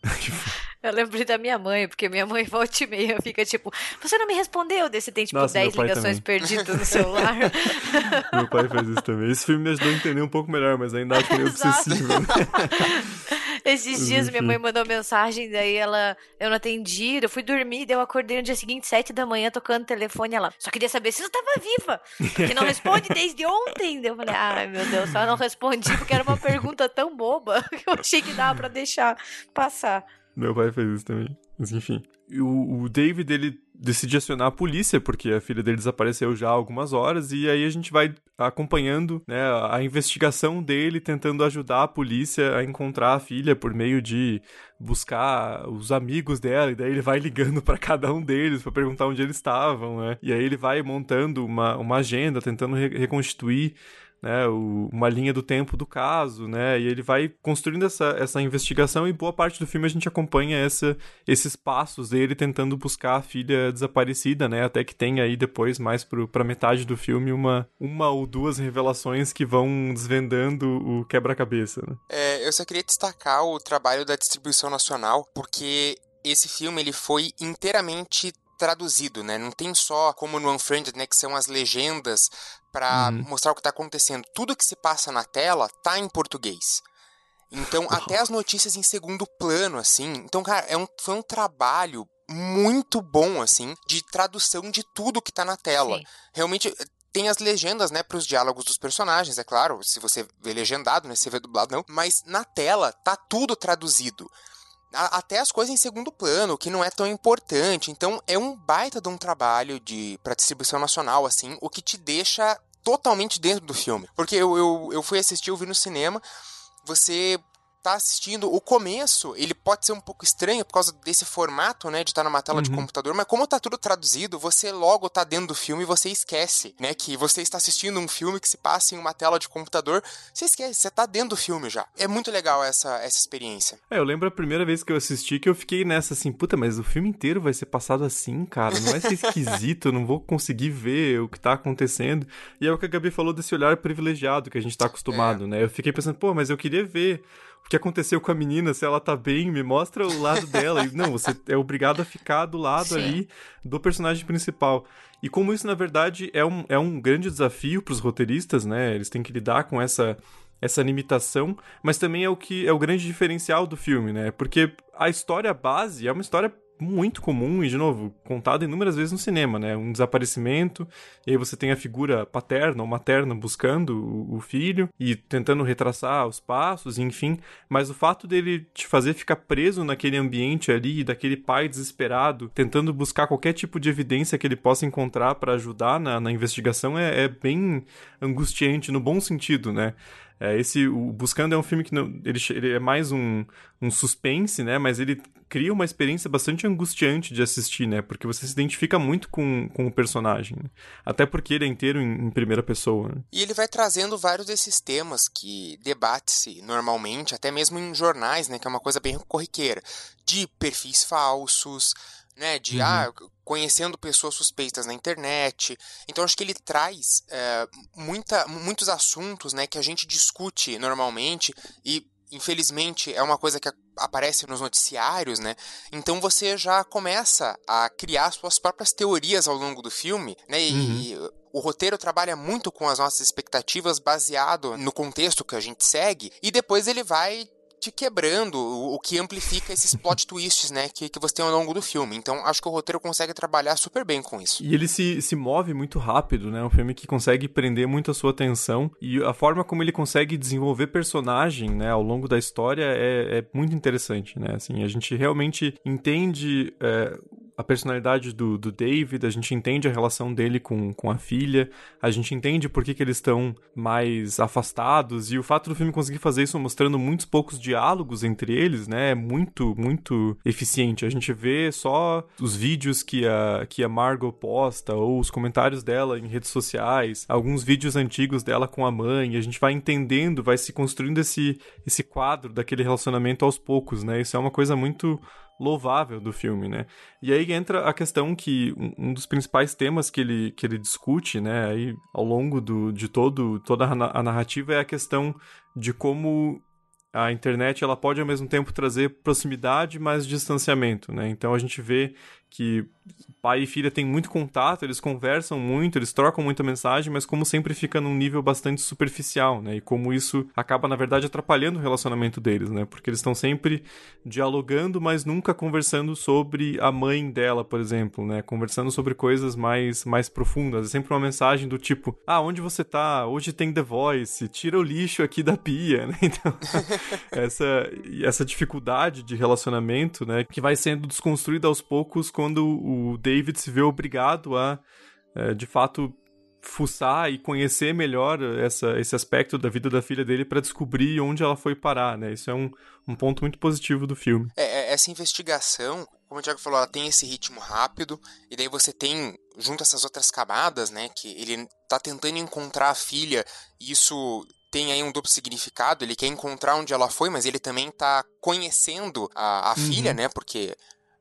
Eu lembrei da minha mãe, porque minha mãe volta e meia fica tipo, você não me respondeu desse tem tipo Nossa, 10 ligações também. perdidas no celular. meu pai faz isso também. Esse filme me ajudou a entender um pouco melhor, mas ainda acho meio obsessivo. Né? Esses dias minha mãe mandou mensagem, daí ela, eu não atendi, eu fui dormir, daí eu acordei no dia seguinte, sete da manhã, tocando o telefone, ela, só queria saber se você tava viva, porque não responde desde ontem. Daí eu falei, ai meu Deus, só não respondi porque era uma pergunta tão boba que eu achei que dava pra deixar passar. Meu pai fez isso também. Mas enfim. O, o David, ele decide acionar a polícia, porque a filha dele desapareceu já há algumas horas, e aí a gente vai acompanhando né, a investigação dele, tentando ajudar a polícia a encontrar a filha por meio de buscar os amigos dela, e daí ele vai ligando para cada um deles para perguntar onde eles estavam, né? E aí ele vai montando uma, uma agenda, tentando re reconstituir né, o, uma linha do tempo do caso, né, e ele vai construindo essa, essa investigação e boa parte do filme a gente acompanha essa, esses passos dele tentando buscar a filha desaparecida, né, até que tem aí depois, mais pro, pra metade do filme, uma, uma ou duas revelações que vão desvendando o quebra-cabeça, né. É, eu só queria destacar o trabalho da distribuição nacional, porque esse filme ele foi inteiramente traduzido, né? Não tem só como no Unfriended, né, que são as legendas para uhum. mostrar o que está acontecendo. Tudo que se passa na tela tá em português. Então, até as notícias em segundo plano, assim. Então, cara, é um, foi um trabalho muito bom, assim, de tradução de tudo que tá na tela. Sim. Realmente, tem as legendas, né, para os diálogos dos personagens, é claro. Se você vê legendado, né, se você vê dublado, não. Mas na tela tá tudo traduzido até as coisas em segundo plano, que não é tão importante. Então é um baita de um trabalho de para distribuição nacional, assim, o que te deixa totalmente dentro do filme. Porque eu, eu, eu fui assistir, eu vi no cinema, você tá assistindo, o começo, ele pode ser um pouco estranho por causa desse formato, né, de estar tá numa tela uhum. de computador, mas como tá tudo traduzido, você logo tá dentro do filme e você esquece, né, que você está assistindo um filme que se passa em uma tela de computador, você esquece, você tá dentro do filme já. É muito legal essa, essa experiência. É, eu lembro a primeira vez que eu assisti que eu fiquei nessa assim, puta, mas o filme inteiro vai ser passado assim, cara, não vai ser esquisito, eu não vou conseguir ver o que tá acontecendo. E é o que a Gabi falou desse olhar privilegiado que a gente tá acostumado, é. né? Eu fiquei pensando, pô, mas eu queria ver que aconteceu com a menina, se ela tá bem, me mostra o lado dela. E, não, você é obrigado a ficar do lado Sim. ali do personagem principal. E como isso, na verdade, é um, é um grande desafio para os roteiristas, né? Eles têm que lidar com essa essa limitação, mas também é o que é o grande diferencial do filme, né? Porque a história base é uma história muito comum e, de novo, contado inúmeras vezes no cinema, né? Um desaparecimento, e aí você tem a figura paterna ou materna buscando o, o filho e tentando retraçar os passos, enfim. Mas o fato dele te fazer ficar preso naquele ambiente ali, daquele pai desesperado, tentando buscar qualquer tipo de evidência que ele possa encontrar para ajudar na, na investigação, é, é bem angustiante, no bom sentido, né? É, esse, o Buscando é um filme que não, ele, ele é mais um, um suspense, né? Mas ele cria uma experiência bastante angustiante de assistir, né? Porque você se identifica muito com, com o personagem. Né? Até porque ele é inteiro em, em primeira pessoa. Né? E ele vai trazendo vários desses temas que debate-se normalmente, até mesmo em jornais, né? Que é uma coisa bem corriqueira. De perfis falsos, né? De, uhum. ah, conhecendo pessoas suspeitas na internet. Então acho que ele traz é, muita, muitos assuntos, né? Que a gente discute normalmente e infelizmente é uma coisa que aparece nos noticiários, né? Então você já começa a criar suas próprias teorias ao longo do filme, né? E, uhum. e o roteiro trabalha muito com as nossas expectativas baseado no contexto que a gente segue e depois ele vai te quebrando, o, que amplifica esses plot twists, né, que, que você tem ao longo do filme. Então, acho que o roteiro consegue trabalhar super bem com isso. E ele se, se move muito rápido, né, um filme que consegue prender muito a sua atenção e a forma como ele consegue desenvolver personagem, né, ao longo da história é, é muito interessante, né, assim, a gente realmente entende é, a personalidade do, do David, a gente entende a relação dele com, com a filha, a gente entende por que, que eles estão mais afastados, e o fato do filme conseguir fazer isso mostrando muitos poucos diálogos entre eles, né, é muito, muito eficiente. A gente vê só os vídeos que a, que a Margot posta, ou os comentários dela em redes sociais, alguns vídeos antigos dela com a mãe, a gente vai entendendo, vai se construindo esse, esse quadro daquele relacionamento aos poucos, né, isso é uma coisa muito louvável do filme, né? E aí entra a questão que um dos principais temas que ele, que ele discute, né, aí ao longo do, de todo, toda a narrativa é a questão de como a internet ela pode ao mesmo tempo trazer proximidade, mas distanciamento, né? Então a gente vê que pai e filha têm muito contato, eles conversam muito, eles trocam muita mensagem, mas como sempre fica num nível bastante superficial, né? E como isso acaba, na verdade, atrapalhando o relacionamento deles, né? Porque eles estão sempre dialogando, mas nunca conversando sobre a mãe dela, por exemplo, né? Conversando sobre coisas mais, mais profundas. É sempre uma mensagem do tipo, ah, onde você tá? Hoje tem The Voice, tira o lixo aqui da pia, né? Então, essa, essa dificuldade de relacionamento, né? Que vai sendo desconstruída aos poucos quando o David se vê obrigado a, é, de fato, fuçar e conhecer melhor essa, esse aspecto da vida da filha dele para descobrir onde ela foi parar, né? Isso é um, um ponto muito positivo do filme. É, é, essa investigação, como o Thiago falou, ela tem esse ritmo rápido, e daí você tem, junto essas outras camadas, né, que ele tá tentando encontrar a filha, e isso tem aí um duplo significado, ele quer encontrar onde ela foi, mas ele também tá conhecendo a, a uhum. filha, né, porque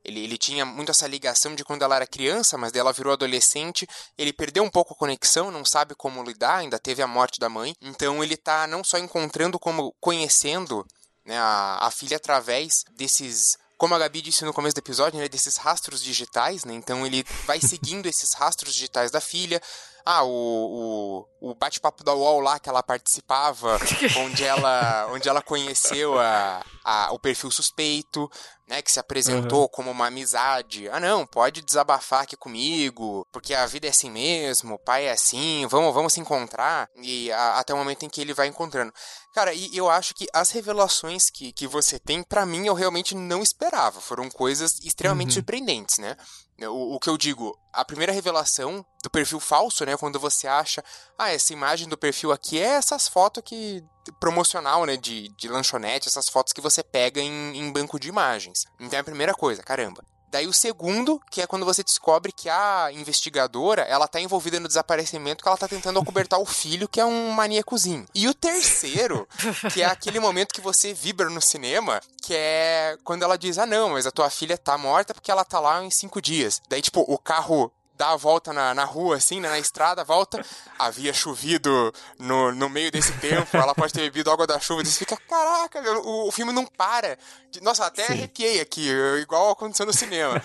ele, ele tinha muito essa ligação de quando ela era criança, mas dela virou adolescente. Ele perdeu um pouco a conexão, não sabe como lidar, ainda teve a morte da mãe. Então ele tá não só encontrando, como conhecendo né, a, a filha através desses como a Gabi disse no começo do episódio, né, desses rastros digitais, né? Então ele vai seguindo esses rastros digitais da filha. Ah, o, o, o bate-papo da UOL lá que ela participava, onde ela, onde ela conheceu a, a, o perfil suspeito né, que se apresentou uhum. como uma amizade. Ah, não, pode desabafar aqui comigo, porque a vida é assim mesmo, o pai é assim, vamos, vamos se encontrar. E a, até o momento em que ele vai encontrando. Cara, e eu acho que as revelações que, que você tem, para mim, eu realmente não esperava. Foram coisas extremamente uhum. surpreendentes, né? O, o, que eu digo, a primeira revelação do perfil falso, né? Quando você acha, ah, essa imagem do perfil aqui é essas fotos que promocional, né, de, de lanchonete, essas fotos que você pega em, em banco de imagens. Então é a primeira coisa, caramba. Daí o segundo, que é quando você descobre que a investigadora, ela tá envolvida no desaparecimento que ela tá tentando acobertar o filho, que é um maníacozinho. E o terceiro, que é aquele momento que você vibra no cinema, que é quando ela diz, ah não, mas a tua filha tá morta porque ela tá lá em cinco dias. Daí, tipo, o carro dá a volta na, na rua, assim, né, na estrada, volta, havia chovido no, no meio desse tempo, ela pode ter bebido água da chuva, e você fica, caraca, o, o filme não para. Nossa, até Sim. arrepiei aqui, igual aconteceu no cinema.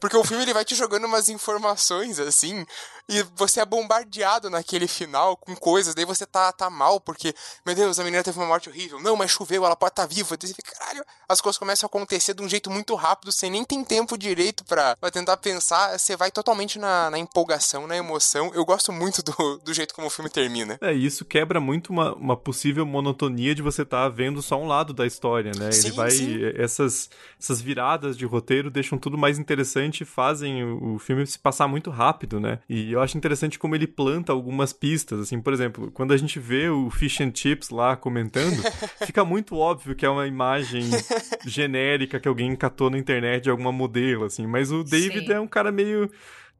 Porque o filme ele vai te jogando umas informações, assim, e você é bombardeado naquele final com coisas, daí você tá, tá mal, porque, meu Deus, a menina teve uma morte horrível. Não, mas choveu, ela pode estar tá viva. Daí você fica, caralho, as coisas começam a acontecer de um jeito muito rápido, sem nem tem tempo direito pra, pra tentar pensar. Você vai totalmente na, na empolgação, na emoção. Eu gosto muito do, do jeito como o filme termina. É, isso quebra muito uma, uma possível monotonia de você estar tá vendo só um lado da história, né? Sim, Ele vai. Sim. Essas, essas viradas de roteiro deixam tudo mais interessante e fazem o, o filme se passar muito rápido, né? E eu acho interessante como ele planta algumas pistas, assim, por exemplo, quando a gente vê o Fish and Chips lá comentando, fica muito óbvio que é uma imagem genérica que alguém catou na internet de alguma modelo, assim, mas o David Sim. é um cara meio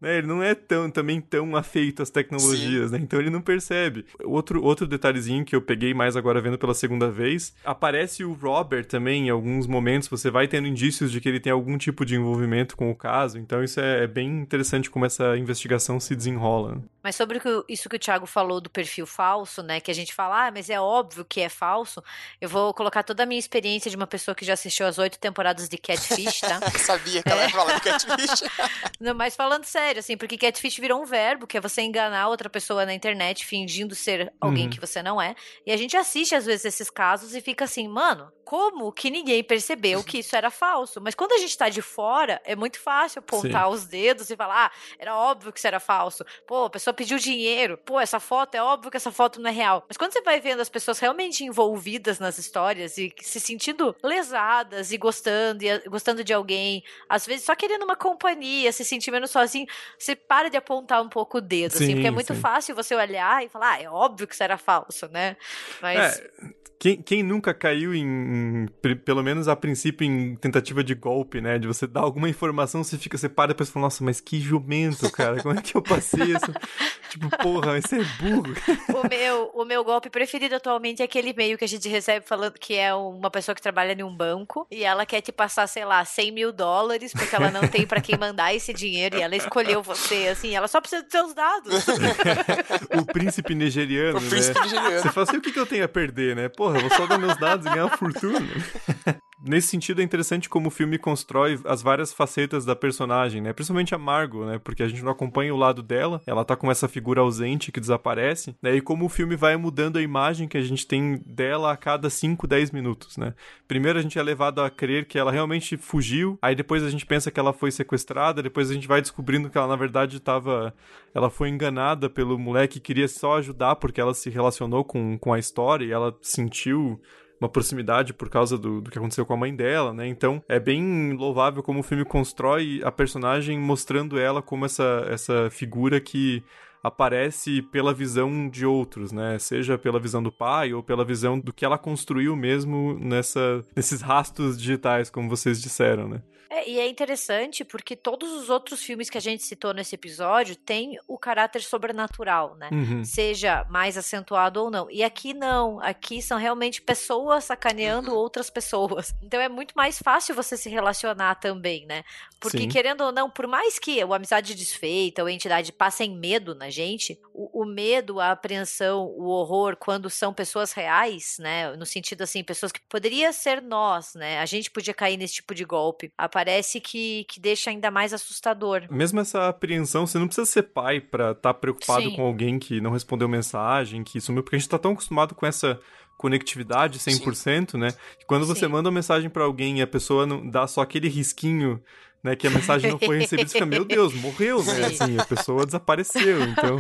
né? Ele não é tão, também tão afeito às tecnologias, Sim. né? Então ele não percebe. Outro, outro detalhezinho que eu peguei mais agora vendo pela segunda vez, aparece o Robert também em alguns momentos, você vai tendo indícios de que ele tem algum tipo de envolvimento com o caso, então isso é, é bem interessante como essa investigação se desenrola. Mas sobre isso que o Thiago falou do perfil falso, né, que a gente fala, ah, mas é óbvio que é falso, eu vou colocar toda a minha experiência de uma pessoa que já assistiu as oito temporadas de Catfish, tá? eu sabia que ela ia falar de Catfish. Não, mas falando sério, sério, assim, porque catfish virou um verbo, que é você enganar outra pessoa na internet fingindo ser alguém uhum. que você não é. E a gente assiste, às vezes, esses casos e fica assim, mano, como que ninguém percebeu que isso era falso? Mas quando a gente tá de fora, é muito fácil apontar Sim. os dedos e falar, ah, era óbvio que isso era falso. Pô, a pessoa pediu dinheiro. Pô, essa foto, é óbvio que essa foto não é real. Mas quando você vai vendo as pessoas realmente envolvidas nas histórias e se sentindo lesadas e gostando, e gostando de alguém, às vezes só querendo uma companhia, se sentir menos sozinho, você para de apontar um pouco o dedo, sim, assim, porque é muito sim. fácil você olhar e falar, ah, é óbvio que isso era falso, né? Mas. É, quem, quem nunca caiu em, em, pelo menos a princípio, em tentativa de golpe, né? De você dar alguma informação, você fica, você para e depois fala, nossa, mas que jumento, cara, como é que eu passei isso? tipo, porra, mas você é burro. o, meu, o meu golpe preferido atualmente é aquele e-mail que a gente recebe falando que é uma pessoa que trabalha em um banco e ela quer te passar, sei lá, 100 mil dólares porque ela não tem para quem mandar esse dinheiro e ela escolheu você, assim, ela só precisa dos seus dados. o príncipe nigeriano, o né? príncipe nigeriano. Você fala assim, o que, que eu tenho a perder, né? Porra, vou só dar meus dados e ganhar uma fortuna. Nesse sentido, é interessante como o filme constrói as várias facetas da personagem, né? Principalmente a Margot, né? Porque a gente não acompanha o lado dela, ela tá com essa figura ausente que desaparece, né? E como o filme vai mudando a imagem que a gente tem dela a cada 5, 10 minutos, né? Primeiro a gente é levado a crer que ela realmente fugiu, aí depois a gente pensa que ela foi sequestrada, depois a gente vai descobrindo que ela na verdade estava ela foi enganada pelo moleque que queria só ajudar porque ela se relacionou com, com a história e ela sentiu uma proximidade por causa do, do que aconteceu com a mãe dela, né? Então é bem louvável como o filme constrói a personagem mostrando ela como essa, essa figura que aparece pela visão de outros, né? Seja pela visão do pai ou pela visão do que ela construiu mesmo nessa, nesses rastros digitais, como vocês disseram, né? É, e é interessante porque todos os outros filmes que a gente citou nesse episódio têm o caráter sobrenatural, né? Uhum. Seja mais acentuado ou não. E aqui não. Aqui são realmente pessoas sacaneando uhum. outras pessoas. Então é muito mais fácil você se relacionar também, né? Porque, Sim. querendo ou não, por mais que a amizade desfeita ou a entidade passem medo na gente, o, o medo, a apreensão, o horror, quando são pessoas reais, né? No sentido assim, pessoas que poderia ser nós, né? A gente podia cair nesse tipo de golpe. A parece que, que deixa ainda mais assustador. Mesmo essa apreensão, você não precisa ser pai para estar tá preocupado Sim. com alguém que não respondeu mensagem, que sumiu, porque a gente tá tão acostumado com essa conectividade 100%, Sim. né? Que quando você Sim. manda uma mensagem para alguém e a pessoa não dá só aquele risquinho né, que a mensagem não foi recebida, você fica, meu Deus, morreu, né? Assim, a pessoa desapareceu. Então,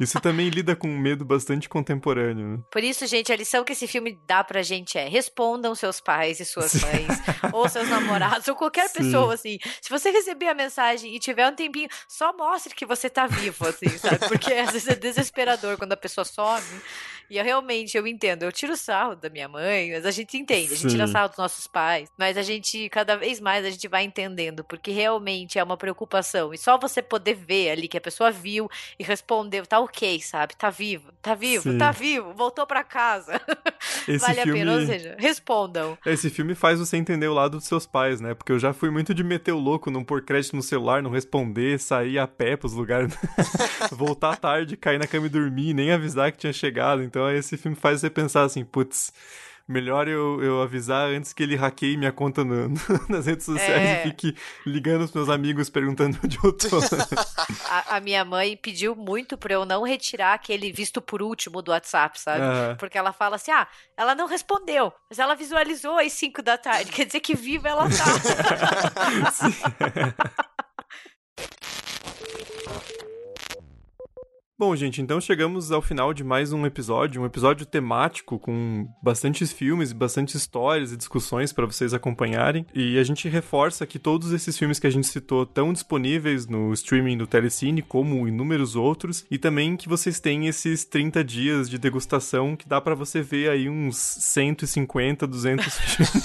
isso também lida com um medo bastante contemporâneo. Né? Por isso, gente, a lição que esse filme dá pra gente é: respondam seus pais e suas Sim. mães, ou seus namorados, ou qualquer Sim. pessoa, assim. Se você receber a mensagem e tiver um tempinho, só mostre que você tá vivo, assim, sabe? Porque às vezes é desesperador quando a pessoa some. E eu realmente, eu entendo, eu tiro sarro da minha mãe, mas a gente entende, a gente Sim. tira sarro dos nossos pais, mas a gente, cada vez mais, a gente vai entendendo, porque realmente é uma preocupação. E só você poder ver ali que a pessoa viu e respondeu, tá ok, sabe? Tá vivo, tá vivo, Sim. tá vivo, voltou para casa. Esse vale filme... a pena, ou seja, respondam. Esse filme faz você entender o lado dos seus pais, né? Porque eu já fui muito de meter o louco, não pôr crédito no celular, não responder, sair a pé pros lugares, voltar tarde, cair na cama e dormir, nem avisar que tinha chegado. Então esse filme faz você pensar assim, putz, melhor eu, eu avisar antes que ele hackeie minha conta no, nas redes sociais é. e fique ligando os meus amigos perguntando onde eu tô. a, a, minha mãe pediu muito pra eu não retirar aquele visto por último do WhatsApp, sabe? Porque ela fala assim: ah, ela não respondeu, mas ela visualizou às 5 da tarde. Quer dizer que viva ela tá. Sim. Bom, gente, então chegamos ao final de mais um episódio, um episódio temático com bastantes filmes, bastantes histórias e discussões para vocês acompanharem. E a gente reforça que todos esses filmes que a gente citou estão disponíveis no streaming do Telecine, como inúmeros outros, e também que vocês têm esses 30 dias de degustação que dá para você ver aí uns 150, 200 filmes.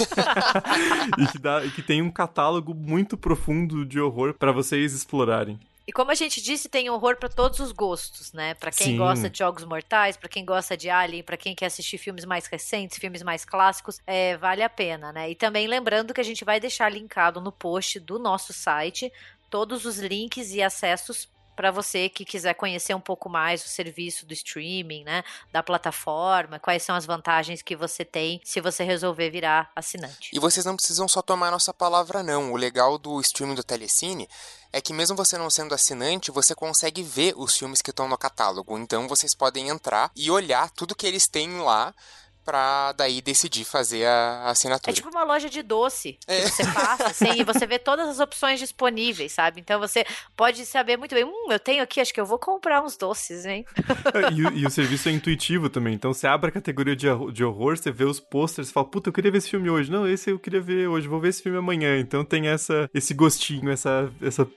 e, que dá, e que tem um catálogo muito profundo de horror para vocês explorarem. E como a gente disse, tem horror para todos os gostos, né? Para quem Sim. gosta de jogos mortais, para quem gosta de Alien, para quem quer assistir filmes mais recentes, filmes mais clássicos, é, vale a pena, né? E também lembrando que a gente vai deixar linkado no post do nosso site todos os links e acessos para você que quiser conhecer um pouco mais o serviço do streaming, né, da plataforma, quais são as vantagens que você tem se você resolver virar assinante. E vocês não precisam só tomar nossa palavra não. O legal do streaming do Telecine é que mesmo você não sendo assinante, você consegue ver os filmes que estão no catálogo. Então vocês podem entrar e olhar tudo que eles têm lá pra daí decidir fazer a assinatura. É tipo uma loja de doce é. que você passa, assim, e você vê todas as opções disponíveis, sabe? Então você pode saber muito bem, hum, eu tenho aqui, acho que eu vou comprar uns doces, hein? É, e, e, o serviço é intuitivo também, então você abre a categoria de, de horror, você vê os posters, e fala, puta, eu queria ver esse filme hoje. Não, esse eu queria ver hoje, vou ver esse filme amanhã. Então tem essa, esse gostinho, essa, essa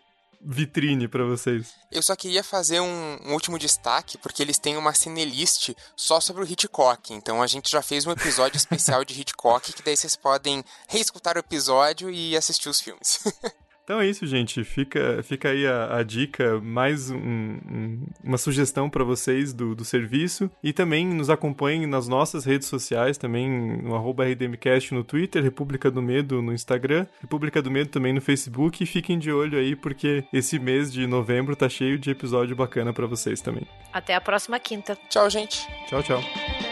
vitrine para vocês. Eu só queria fazer um, um, último destaque, porque eles têm uma cinelist só sobre o Hitchcock. Então a gente já fez um episódio especial de Hitchcock, que daí vocês podem reescutar o episódio e assistir os filmes. Então é isso, gente. Fica, fica aí a, a dica, mais um, um, uma sugestão para vocês do, do serviço. E também nos acompanhem nas nossas redes sociais, também no arroba RDMcast no Twitter, República do Medo no Instagram, República do Medo também no Facebook. E fiquem de olho aí, porque esse mês de novembro tá cheio de episódio bacana para vocês também. Até a próxima quinta. Tchau, gente. Tchau, tchau.